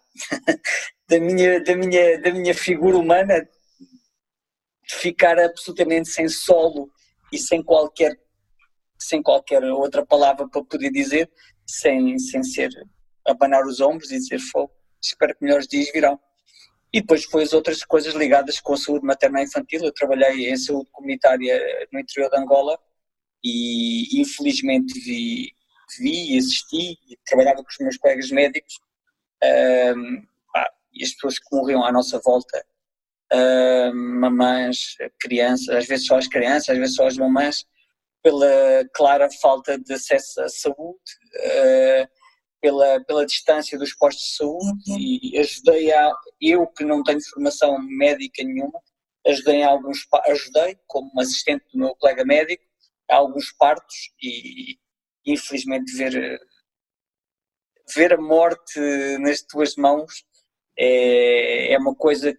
da minha, da minha, da minha figura humana, ficar absolutamente sem solo e sem qualquer sem qualquer outra palavra para poder dizer, sem, sem ser abanar os ombros e dizer fogo, espero que melhores dias virão. E depois foi as outras coisas ligadas com a saúde materna e infantil. Eu trabalhei em saúde comunitária no interior de Angola e infelizmente vi, vi assisti e trabalhava com os meus colegas médicos um, e as pessoas que morriam à nossa volta uh, mamães, crianças, às vezes só as crianças, às vezes só as mamães, pela clara falta de acesso à saúde, uh, pela, pela distância dos postos de saúde e ajudei a, eu que não tenho formação médica nenhuma, ajudei a alguns, ajudei como assistente do meu colega médico a alguns partos e infelizmente ver ver a morte nas tuas mãos é, é uma coisa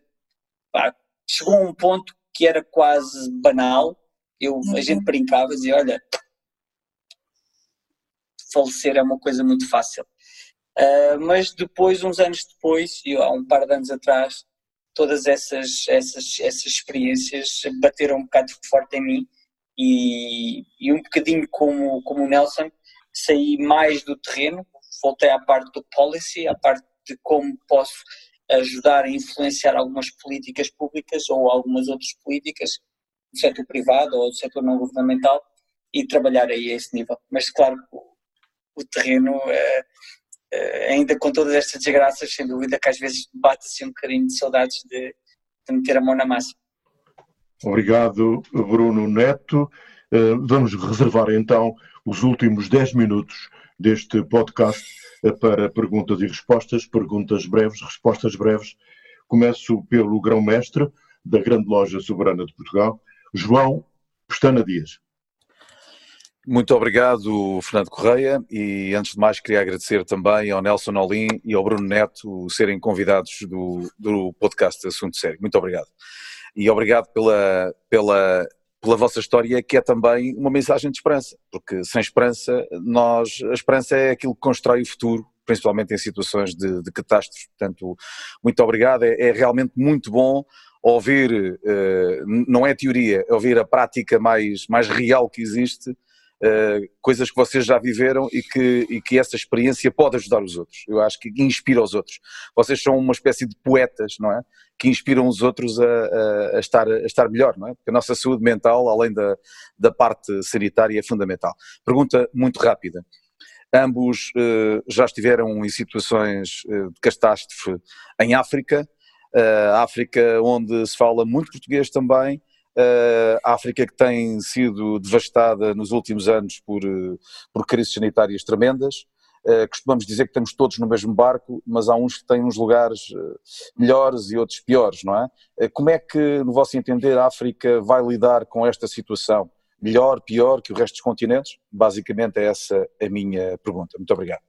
pá, chegou a um ponto que era quase banal. Eu, a gente uhum. brincava, dizia: Olha, falecer é uma coisa muito fácil. Uh, mas depois, uns anos depois, eu, há um par de anos atrás, todas essas, essas, essas experiências bateram um bocado forte em mim e, e um bocadinho como, como o Nelson, saí mais do terreno, voltei à parte do policy, à parte de como posso ajudar a influenciar algumas políticas públicas ou algumas outras políticas do setor privado ou do setor não governamental e trabalhar aí a esse nível. Mas claro, o, o terreno, é, é, ainda com todas estas desgraças, sem dúvida que às vezes bate-se um bocadinho de saudades de, de meter a mão na massa. Obrigado, Bruno Neto. Eh, vamos reservar então os últimos 10 minutos deste podcast para perguntas e respostas, perguntas breves, respostas breves. Começo pelo grão-mestre da Grande Loja Soberana de Portugal, João Pestana Dias. Muito obrigado, Fernando Correia, e antes de mais queria agradecer também ao Nelson Olim e ao Bruno Neto serem convidados do, do podcast Assunto Sério. Muito obrigado. E obrigado pela, pela pela vossa história, que é também uma mensagem de esperança, porque sem esperança, nós, a esperança é aquilo que constrói o futuro, principalmente em situações de, de catástrofe. Portanto, muito obrigado, é, é realmente muito bom ouvir, uh, não é teoria, é ouvir a prática mais, mais real que existe uh, coisas que vocês já viveram e que, e que essa experiência pode ajudar os outros. Eu acho que inspira os outros. Vocês são uma espécie de poetas, não é? Que inspiram os outros a, a, a estar, a estar melhor, não é? Porque a nossa saúde mental, além da, da parte sanitária, é fundamental. Pergunta muito rápida. Ambos uh, já estiveram em situações uh, de catástrofe em África, uh, África onde se fala muito português também, Uh, África que tem sido devastada nos últimos anos por, uh, por crises sanitárias tremendas. Uh, costumamos dizer que estamos todos no mesmo barco, mas há uns que têm uns lugares melhores e outros piores, não é? como é que, no vosso entender, a África vai lidar com esta situação? Melhor, pior que o resto dos continentes? Basicamente é essa a minha pergunta. Muito obrigado.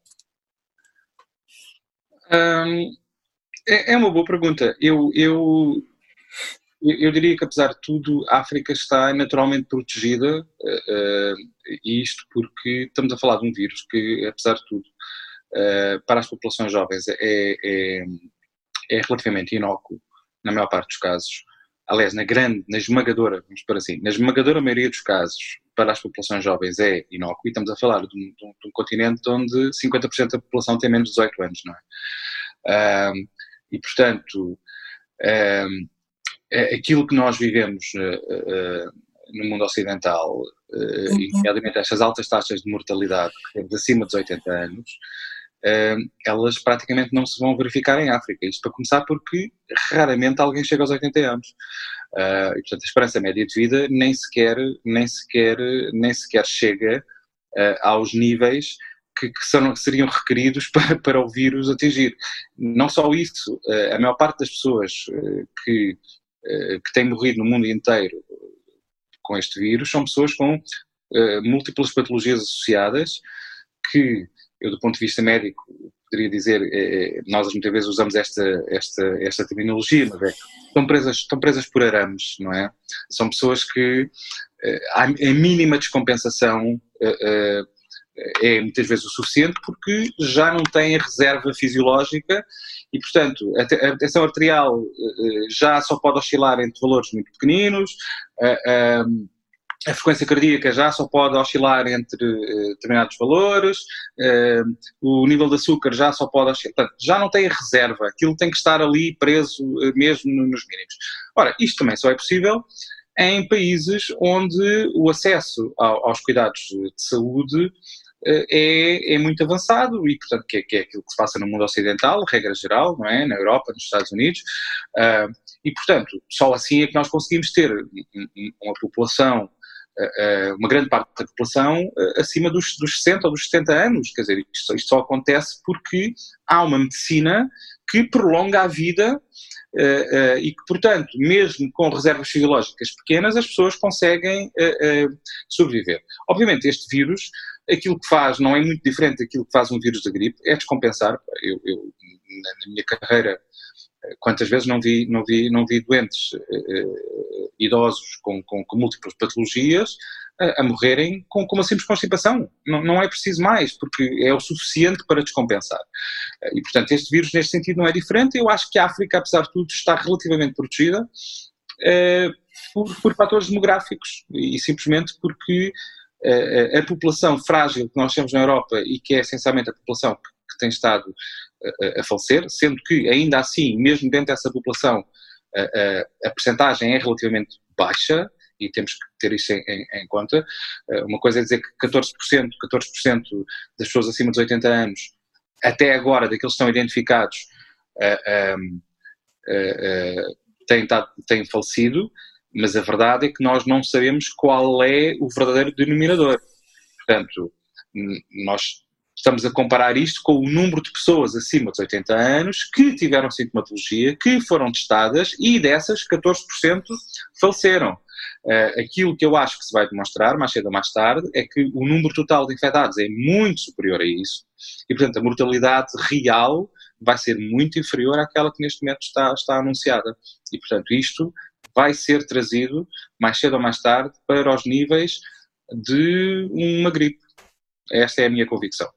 é, é, uma boa pergunta. Eu, eu eu diria que, apesar de tudo, a África está naturalmente protegida, uh, e isto porque estamos a falar de um vírus que, apesar de tudo, uh, para as populações jovens é, é, é, relativamente inócuo, na maior parte dos casos. Aliás, na grande, na esmagadora, vamos por assim, na esmagadora maioria dos casos, para as populações jovens é inócuo, e estamos a falar de um, de um, de um continente onde 50% da população tem menos de 18 anos, não é? Uh, e, portanto, aquilo que nós vivemos eh, eh, no mundo ocidental, uh, e nomeadamente estas altas taxas de mortalidade que temos acima dos 80 anos, elas praticamente não se vão verificar em África. Isto para começar porque raramente alguém chega aos 80 anos. E, portanto, a esperança média de vida nem sequer, nem sequer, nem sequer chega aos níveis que, que, são, que, seriam requeridos para, para o vírus atingir. Não só isso, a maior parte das pessoas que, que têm morrido no mundo inteiro com este vírus são pessoas com uh, múltiplas patologias associadas que, eu do ponto de vista médico, poderia dizer, nós muitas vezes usamos esta, esta, esta terminologia, mas é, estão presas, estão presas por arames, não é? São pessoas que uh, a mínima descompensação é muitas vezes o suficiente porque já não têm a reserva fisiológica e, portanto, a tensão arterial eh, já só pode oscilar entre valores muito pequeninos, a, a frequência cardíaca já só pode oscilar entre eh, determinados valores, o nível de açúcar já só pode oscilar, portanto, já não tem a reserva, aquilo tem que estar ali preso eh, mesmo nos mínimos. Ora, isto também só é possível em países onde o acesso aos cuidados de saúde é, é muito avançado e, portanto, que é, que é, aquilo que se passa no mundo ocidental, regra geral, não é? Na Europa, nos Estados Unidos. Uh, e, portanto, só assim é que nós conseguimos ter uma população, uma grande parte da população uh, acima dos, dos 60 ou dos 70 anos. Quer dizer, isto, isto só acontece porque há uma medicina que prolonga a vida Uh, uh, e que, portanto, mesmo com reservas fisiológicas pequenas, as pessoas conseguem uh, sobreviver. Obviamente, este vírus aquilo que faz não é muito diferente daquilo que faz um vírus da gripe, é descompensar. Eu, eu na minha carreira, quantas vezes não vi, não vi, não vi doentes uh, idosos com, com, com, múltiplas patologias uh, a morrerem com, com, uma simples constipação. Não, não, é preciso mais, porque é o suficiente para descompensar. Uh, e, portanto, este vírus, neste sentido, não é diferente. Eu acho que a África, apesar de tudo, está relativamente protegida por, por fatores demográficos e simplesmente porque a, população frágil que nós temos na Europa e que é essencialmente a população que tem estado a, a, falecer, sendo que ainda assim, mesmo dentro dessa população, a, a percentagem é relativamente baixa, e temos que ter isso em, em, em, conta. Uma coisa é dizer que 14%, 14% das pessoas acima dos 80 anos, até agora, daqueles que estão identificados, uh, uh, uh, têm, têm falecido, mas a verdade é que nós não sabemos qual é o verdadeiro denominador. Portanto, nós estamos a comparar isto com o número de pessoas acima dos 80 anos que tiveram sintomatologia, que foram testadas e dessas 14% faleceram. Uh, aquilo que eu acho que se vai demonstrar, mais cedo ou mais tarde, é que o número total de infectados é muito superior a isso e, portanto, a mortalidade real vai ser muito inferior àquela que neste momento está, está anunciada. E, portanto, isto vai ser trazido, mais cedo ou mais tarde, para os níveis de uma gripe. Esta é a minha convicção.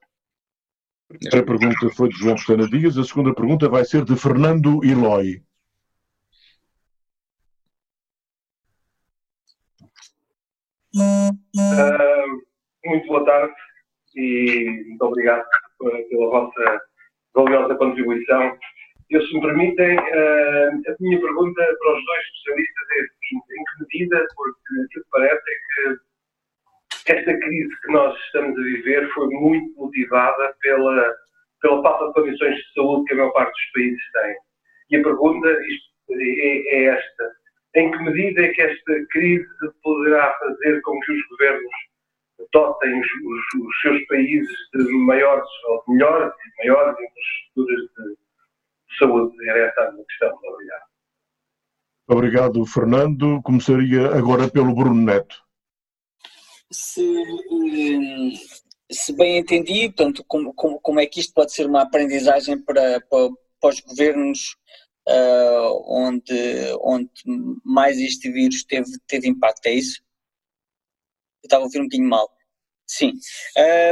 A pergunta foi de João Pestana Dias, a segunda pergunta vai ser de Fernando Eloy. Uh, muito boa tarde e muito obrigado pela vossa valiosa contribuição eu, se me permitem, uh, a minha pergunta para os dois especialistas é a seguinte: em que medida, porque o que parece é que esta crise que nós estamos a viver foi muito motivada pela, pela falta de condições de saúde que a maior parte dos países tem. E a pergunta é, é esta: em que medida é que esta crise poderá fazer com que os governos dotem os, os, os seus países de maiores ou de melhores e maiores infraestruturas de saúde. Era essa a minha questão. Obrigado. Obrigado, Fernando. Começaria agora pelo Bruno Neto. Se, hum, se bem entendi, portanto, como, como, como, é que isto pode ser uma aprendizagem para, para, para os governos uh, onde, onde mais este vírus teve, teve impacto, é isso? Eu estava a ouvir um bocadinho mal. Sim.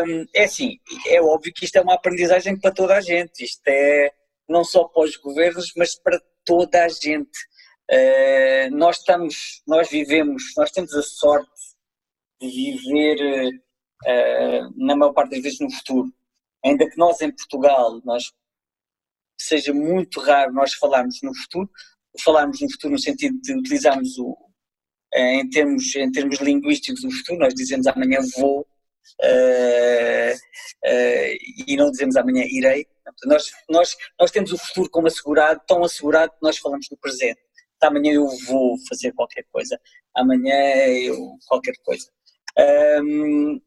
Um, é assim, é óbvio que isto é uma aprendizagem para toda a gente. Isto é não só para os governos, mas para toda a gente. Uh, nós estamos, nós vivemos, nós temos a sorte viver, uh, na maior parte das vezes, no futuro. Ainda que nós em Portugal, nós seja muito raro nós falarmos no futuro, falarmos no futuro no sentido de utilizarmos o, em termos, em termos linguísticos do futuro, nós dizemos amanhã vou uh, uh, e não dizemos amanhã irei. Nós, nós, nós temos o futuro como assegurado, tão assegurado que nós falamos do presente. Amanhã eu vou fazer qualquer coisa, amanhã eu qualquer coisa. Um,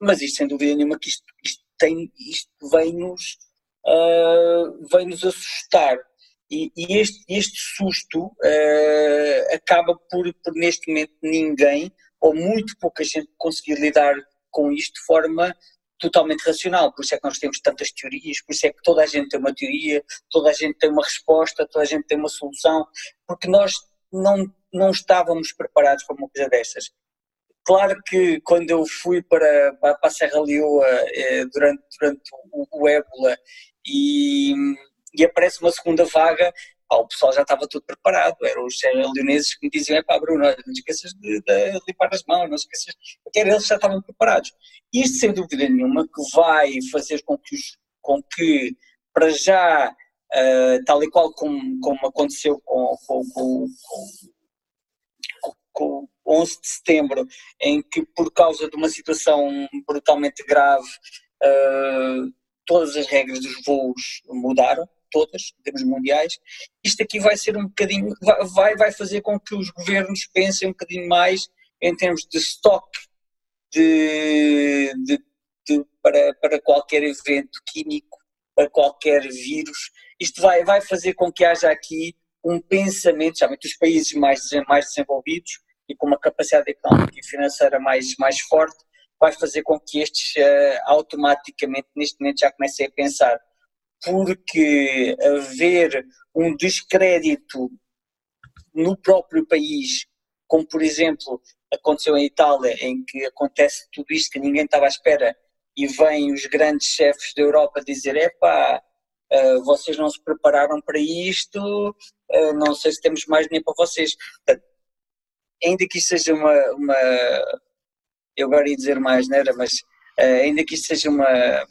mas isto sem dúvida nenhuma que isto, isto, tem, isto vem-nos uh, vem -nos assustar. E, e este, este susto uh, acaba por, por, neste momento, ninguém ou muito pouca gente conseguir lidar com isto de forma totalmente racional. Por isso é que nós temos tantas teorias, por isso é que toda a gente tem uma teoria, toda a gente tem uma resposta, toda a gente tem uma solução, porque nós não, não estávamos preparados para uma coisa destas. Claro que quando eu fui para, para, a Serra Leoa eh, durante, durante o, o ébola e, e aparece uma segunda vaga, pá, o pessoal já estava tudo preparado, eram os leoneses que me diziam, pá Bruno, não esqueças de, de, limpar as mãos, não esqueças, porque eles já estavam preparados. Isto sem dúvida nenhuma que vai fazer com que, os, com que para já, uh, tal e qual como, como aconteceu com, com, com, com, com 11 de setembro, em que por causa de uma situação brutalmente grave, uh, todas as regras dos voos mudaram, todas, em termos mundiais. Isto aqui vai ser um bocadinho, vai, vai fazer com que os governos pensem um bocadinho mais em termos de estoque de, de, de, para, para qualquer evento químico, para qualquer vírus. Isto vai, vai fazer com que haja aqui um pensamento, já os países mais, mais desenvolvidos e com uma capacidade económica e financeira mais, mais forte, vai fazer com que estes uh, automaticamente, neste momento, já comecem a pensar. Porque haver um descrédito no próprio país, como por exemplo aconteceu em Itália, em que acontece tudo isto que ninguém estava à espera e vêm os grandes chefes da Europa dizer: epá, uh, vocês não se prepararam para isto, uh, não sei se temos mais dinheiro para vocês. Portanto, ainda que isto seja uma, uma eu agora ia dizer mais, não era, mas uh, ainda que isto seja uma,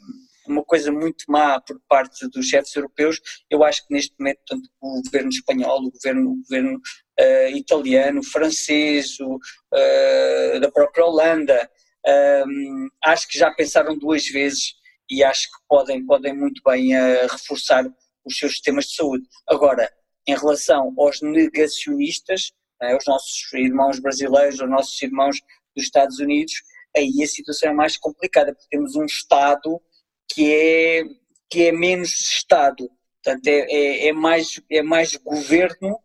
uma coisa muito má por parte dos chefes europeus, eu acho que neste momento, tanto o governo espanhol, o governo, o governo uh, italiano, francês, o, uh, da própria Holanda, um, acho que já pensaram duas vezes e acho que podem, podem muito bem reforçar os seus sistemas de saúde. Agora, em relação aos negacionistas, né, os nossos irmãos brasileiros, os nossos irmãos dos Estados Unidos, aí a situação é mais complicada, porque temos um Estado que é, que é menos Estado, portanto é, é, é mais, é mais governo,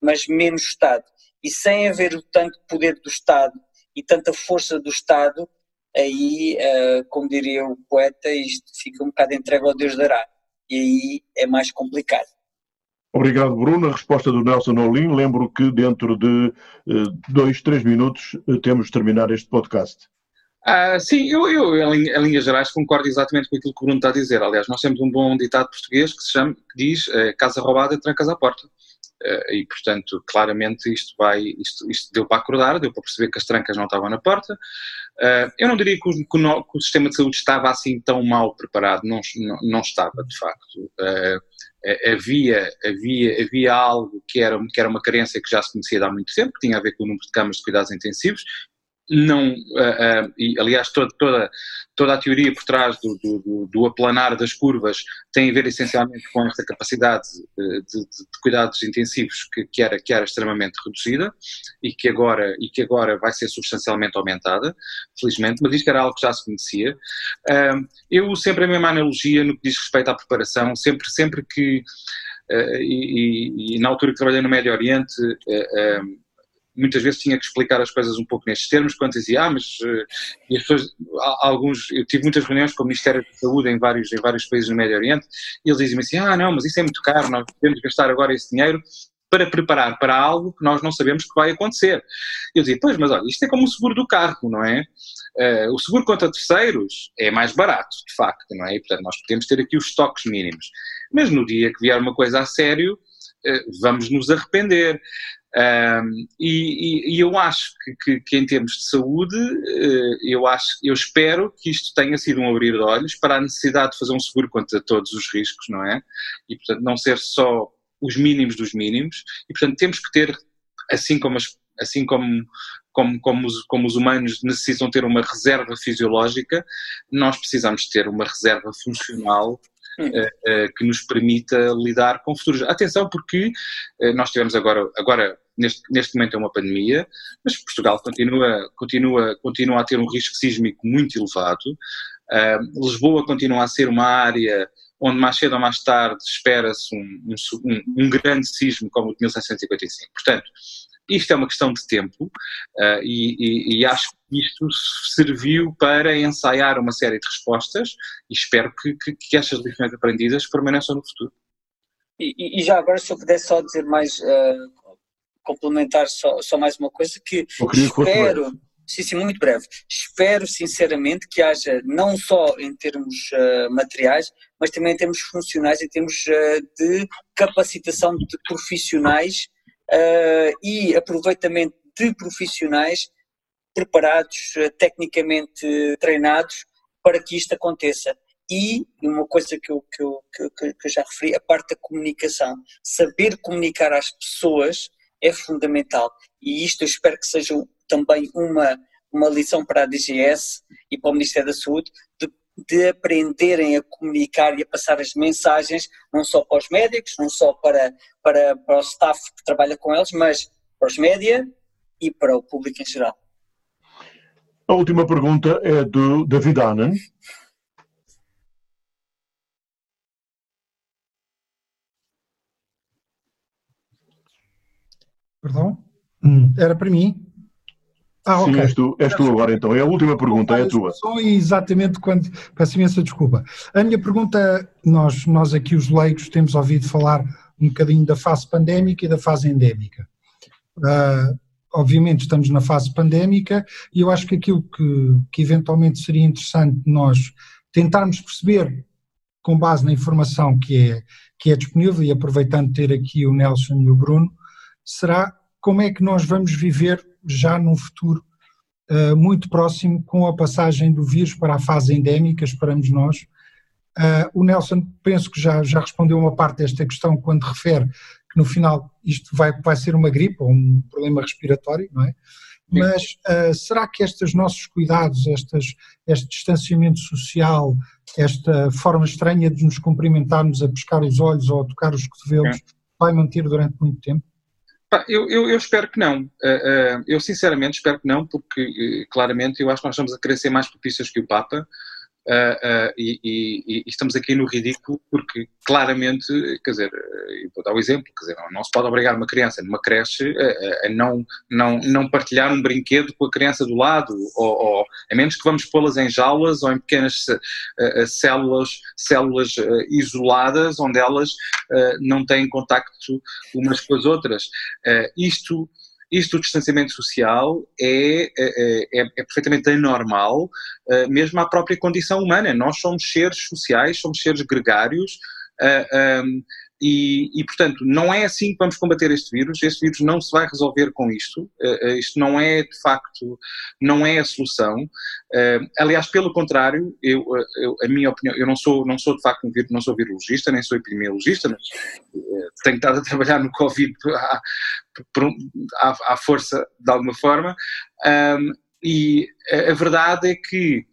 mas menos Estado. E sem haver o tanto poder do Estado e tanta força do Estado, aí, uh, como diria o poeta, isto fica um bocado entregue ao Deus dará. E aí é mais complicado. Obrigado, Bruno. A resposta do Nelson Olim. Lembro que dentro de uh, dois, três minutos uh, temos de terminar este podcast. Ah, sim, eu, eu em, em, linhas gerais concordo exatamente com aquilo que o Bruno está a dizer. Aliás, nós temos um bom ditado português que se chama, que diz uh, casa roubada, trancas à porta. Uh, e, portanto, claramente isto vai, isto, isto, deu para acordar, deu para perceber que as trancas não estavam na porta. Uh, eu não diria que o, que, o, sistema de saúde estava assim tão mal preparado, não, não, não estava, de facto. Uh, havia, havia, havia algo que era, que era uma carência que já se conhecia há muito tempo, que tinha a ver com o número de camas de cuidados intensivos, não, uh, uh, e aliás toda, toda, toda a teoria por trás do, do, do, aplanar das curvas tem a ver essencialmente com esta capacidade de, de, de cuidados intensivos que, que, era, que era extremamente reduzida e que, agora, e que agora vai ser substancialmente aumentada, felizmente, mas isto era algo que já se conhecia. Uh, eu sempre a mesma analogia no que diz respeito à preparação, sempre, sempre que, e, e, e, na altura que trabalhei no Médio Oriente, muitas vezes tinha que explicar as coisas um pouco nestes termos, quando dizia, ah, mas uh, e as pessoas, alguns, eu tive muitas reuniões com o Ministério da Saúde em vários, em vários países do Médio Oriente, e eles diziam assim, ah, não, mas isso é muito caro, nós podemos gastar agora esse dinheiro para preparar para algo que nós não sabemos que vai acontecer. Eu dizia, pois, mas olha, isto é como o seguro do carro, não é? Uh, o seguro contra terceiros é mais barato, de facto, não é? E, portanto, nós podemos ter aqui os estoques mínimos. Mas no dia que vier uma coisa a sério, uh, vamos nos arrepender. Um, e, e, eu acho que, que, que, em termos de saúde, uh, eu, acho, eu espero que isto tenha sido um abrir de olhos para a necessidade de fazer um seguro contra todos os riscos, não é? E, portanto, não ser só os mínimos dos mínimos. E, portanto, temos que ter, assim como as assim como, como, como, os, como os humanos necessitam ter uma reserva fisiológica, nós precisamos ter uma reserva funcional uh, que nos permita lidar com futuros. Atenção, porque uh, nós tivemos agora, agora neste, neste momento é uma pandemia, mas Portugal continua, continua, continua a ter um risco sísmico muito elevado. Uh, Lisboa continua a ser uma área onde mais cedo ou mais tarde espera-se um, um, um, grande sismo como o de 1755. Portanto, isto é uma questão de tempo uh, e, e, e, acho que isto serviu para ensaiar uma série de respostas e espero que, que, que estas lições aprendidas permaneçam no futuro. E, e, já agora, se eu pudesse só dizer mais, uh, complementar só, só mais uma coisa, que espero, sim, sim, muito breve, espero sinceramente que haja, não só em termos uh, materiais, mas também em termos funcionais, em termos de capacitação de profissionais uh, e aproveitamento de profissionais preparados, uh, tecnicamente treinados para que isto aconteça. E uma coisa que eu, que, eu, que, que eu já referi, a parte da comunicação. Saber comunicar às pessoas é fundamental. E isto eu espero que seja também uma, uma lição para a DGS e para o Ministério da Saúde, de de aprenderem a comunicar e a passar as mensagens, não só para os médicos, não só para, para, para o staff que trabalha com eles, mas para os média e para o público em geral. A última pergunta é do David Annan. Perdão? Era para mim? Ah, Sim, és tu, és tu agora então. É a última pergunta, é a tua. Só exatamente quando. Peço imensa desculpa. A minha pergunta, nós, nós aqui os leigos temos ouvido falar um bocadinho da fase pandémica e da fase endémica. Uh, obviamente estamos na fase pandémica e eu acho que aquilo que, que eventualmente seria interessante nós tentarmos perceber, com base na informação que é, que é disponível e aproveitando ter aqui o Nelson e o Bruno, será como é que nós vamos viver já num futuro uh, muito próximo com a passagem do vírus para a fase endémica, esperamos nós. Uh, o Nelson, penso que já, já respondeu uma parte desta questão quando refere que no final isto vai, vai ser uma gripe ou um problema respiratório, não é? Mas uh, será que estes nossos cuidados, estas, este distanciamento social, esta forma estranha de nos cumprimentarmos a pescar os olhos ou a tocar os cotovelos, vai manter durante muito tempo? Eu, eu, eu, espero que não. Uh, uh, eu sinceramente espero que não, porque uh, claramente eu acho que nós estamos a ser mais propícios que o Papa. Uh, uh, e, e, e, estamos aqui no ridículo porque claramente, quer dizer, uh, vou dar o um exemplo, quer dizer, não, não, se pode obrigar uma criança numa creche a, a não, não, não partilhar um brinquedo com a criança do lado, ou, ou a menos que vamos pô-las em jaulas ou em pequenas células, células isoladas onde elas não têm contacto umas com as outras. isto isto do distanciamento social é, é, é, é perfeitamente anormal, uh, mesmo à própria condição humana. Nós somos seres sociais, somos seres gregários. Uh, eh, um, ehm, e, e, portanto, não é assim que vamos combater este vírus. Este vírus não se vai resolver com isto. Uh, isto não é, de facto, não é a solução. Uh, aliás, pelo contrário, eu, eu, a minha opinião, eu não sou, não sou de facto um vírus, não sou virologista, nem sou epidemiologista, mas uh, tenho estado a trabalhar no Covid à, à, à força, de alguma forma. Um, e a, a verdade é que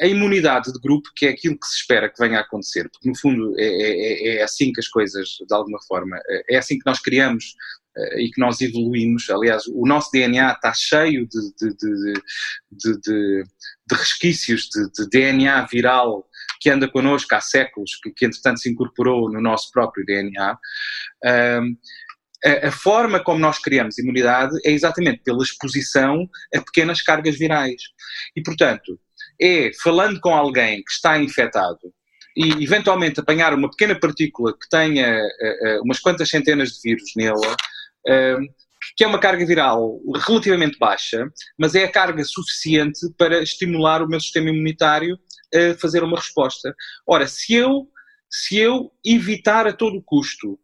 a imunidade de grupo, que é aquilo que se espera que venha a acontecer, porque no fundo é, é, é, é assim que as coisas, de alguma forma, eh, é assim que nós criamos eh, e que nós evoluímos. Aliás, o nosso DNA está cheio de, de, de, de, de resquícios de, DNA viral que anda connosco há séculos, que, que entretanto se incorporou no nosso próprio DNA. Um, a, forma como nós criamos imunidade é exatamente pela exposição a pequenas cargas virais. E, portanto, é falando com alguém que está infectado e eventualmente apanhar uma pequena partícula que tenha uh, uh, umas quantas centenas de vírus nela, uh, que é uma carga viral relativamente baixa, mas é a carga suficiente para estimular o meu sistema imunitário a fazer uma resposta. Ora, se eu, se eu evitar a todo custo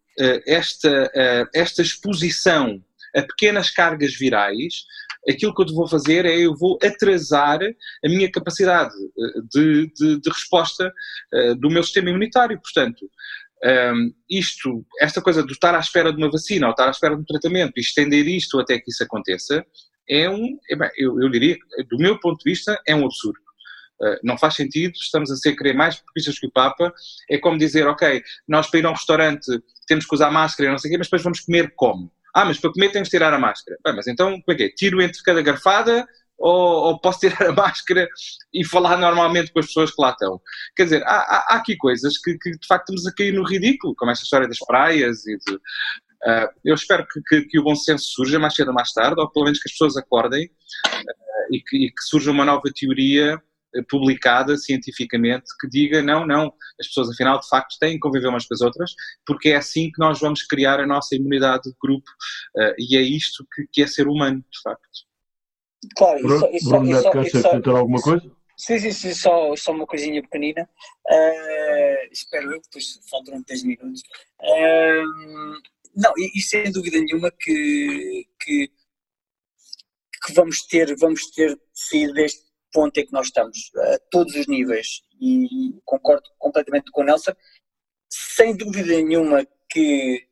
esta, esta exposição a pequenas cargas virais, aquilo que eu vou fazer é eu vou atrasar a minha capacidade eh, de, de, de resposta uh, do meu sistema imunitário. Portanto, um, isto, esta coisa de estar à espera de uma vacina ou estar à espera de um tratamento e estender isto até que isso aconteça, é um, é eu, eu, diria, do meu ponto de vista, é um absurdo. Uh, não faz sentido, estamos a ser querer mais pistas que o Papa. É como dizer, ok, nós para ir a um restaurante temos que usar máscara e não sei o quê, mas depois vamos comer como? Ah, mas para comer temos que tirar a máscara. Bem, mas então, como é que é? Tiro entre cada garfada ou, ou, posso tirar a máscara e falar normalmente com as pessoas que lá estão. Quer dizer, há, há, há aqui coisas que, que, de facto estamos a cair no ridículo, como esta história das praias e de, uh, eu espero que, que, que, o bom senso surja mais cedo ou mais tarde, ou pelo menos que as pessoas acordem uh, e, que, e que surja uma nova teoria publicada cientificamente que diga não, não, as pessoas afinal de facto têm que conviver umas com as outras, porque é assim que nós vamos criar a nossa imunidade de grupo e é isto que, que é ser humano, de facto. Claro, Bruno, isso, Bruno isso, alguma coisa? Sim, sim, sim, só, só uma coisinha pequenina. Uh, espero eu, depois faltam 10 minutos. Uh, não, e, e, sem dúvida nenhuma que, que, que, vamos ter, vamos ter saído deste ponto em que nós estamos, a todos os níveis, e concordo completamente com o Nelson. Sem dúvida nenhuma que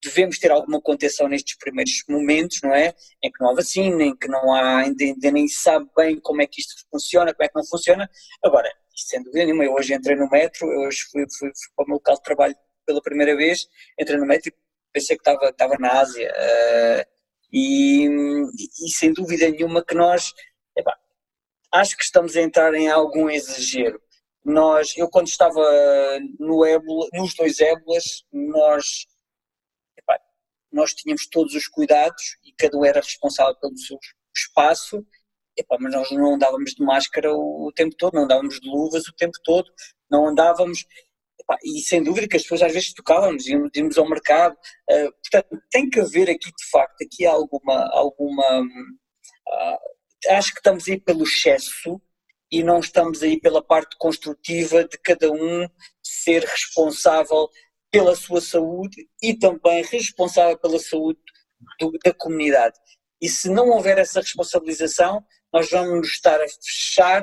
devemos ter alguma contenção nestes primeiros momentos, não é? Em que não há vacina, em que não há, ainda, ainda nem sabe bem como é que isto funciona, como é que não funciona. Agora, sem dúvida nenhuma, eu hoje entrei no metro, eu hoje fui, fui, fui para o meu local de trabalho pela primeira vez, entrei no metro e pensei que estava, estava na Ásia. Uh, e, e, sem dúvida nenhuma que nós, acho que estamos a entrar em algum exagero. Nós, eu quando estava no ébola, nos dois ébolas, nós nós tínhamos todos os cuidados e cada um era responsável pelo seu espaço, Epá, mas nós não andávamos de máscara o, tempo todo, não andávamos de luvas o tempo todo, não andávamos. Epá, e sem dúvida que as pessoas às vezes tocávamos, íamos, íamos ao mercado. Uh, portanto, tem que haver aqui de facto aqui alguma. alguma uh, acho que estamos aí pelo excesso e não estamos aí pela parte construtiva de cada um ser responsável pela sua saúde e também responsável pela saúde do, da comunidade. E se não houver essa responsabilização, nós vamos estar a fechar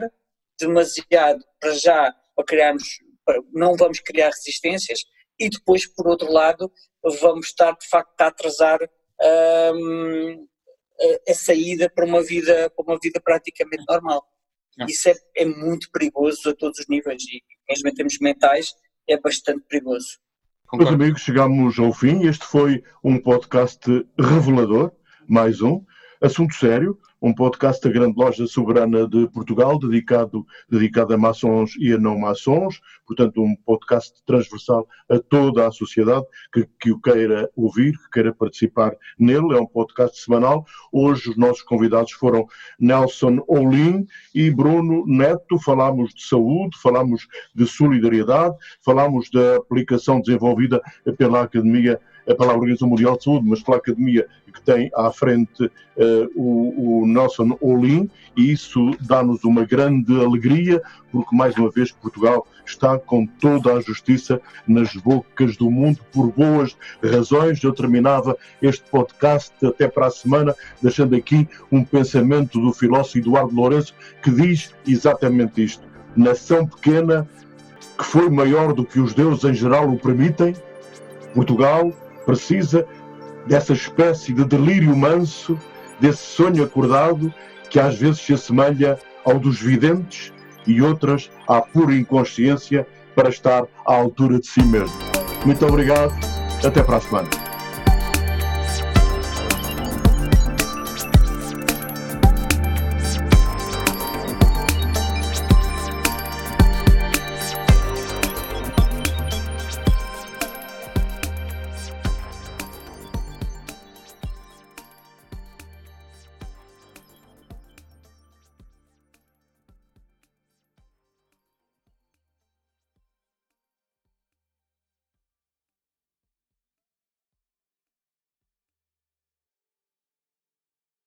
demasiado para já, para criarmos, para, não vamos criar resistências e depois, por outro lado, vamos estar de facto a atrasar hum, a, a, saída para uma vida, para uma vida praticamente normal. Isso é, é muito perigoso a todos os níveis e mesmo em termos mentais é bastante perigoso. Meus amigos, chegamos ao fim. Este foi um podcast revelador, mais um. Assunto sério, um podcast da Grande Loja Soberana de Portugal, dedicado, dedicado a maçons e a não maçons, portanto, um podcast transversal a toda a sociedade que, que o queira ouvir, que queira participar nele. É um podcast semanal. Hoje, os nossos convidados foram Nelson Olim e Bruno Neto. Falámos de saúde, falámos de solidariedade, falámos da aplicação desenvolvida pela Academia pela Organização Mundial de Saúde, mas pela Academia que tem à frente uh, o, o, Nelson Olin, e isso dá-nos uma grande alegria, porque mais uma vez Portugal está com toda a justiça nas bocas do mundo por boas razões. Eu terminava este podcast até para a semana, deixando aqui um pensamento do filósofo Eduardo Lourenço que diz exatamente isto: nação pequena que foi maior do que os deuses em geral o permitem, Portugal precisa dessa espécie de delírio manso, desse sonho acordado que às vezes se assemelha ao dos videntes e outras à pura inconsciência para estar à altura de si mesmo. Muito obrigado, até para a semana.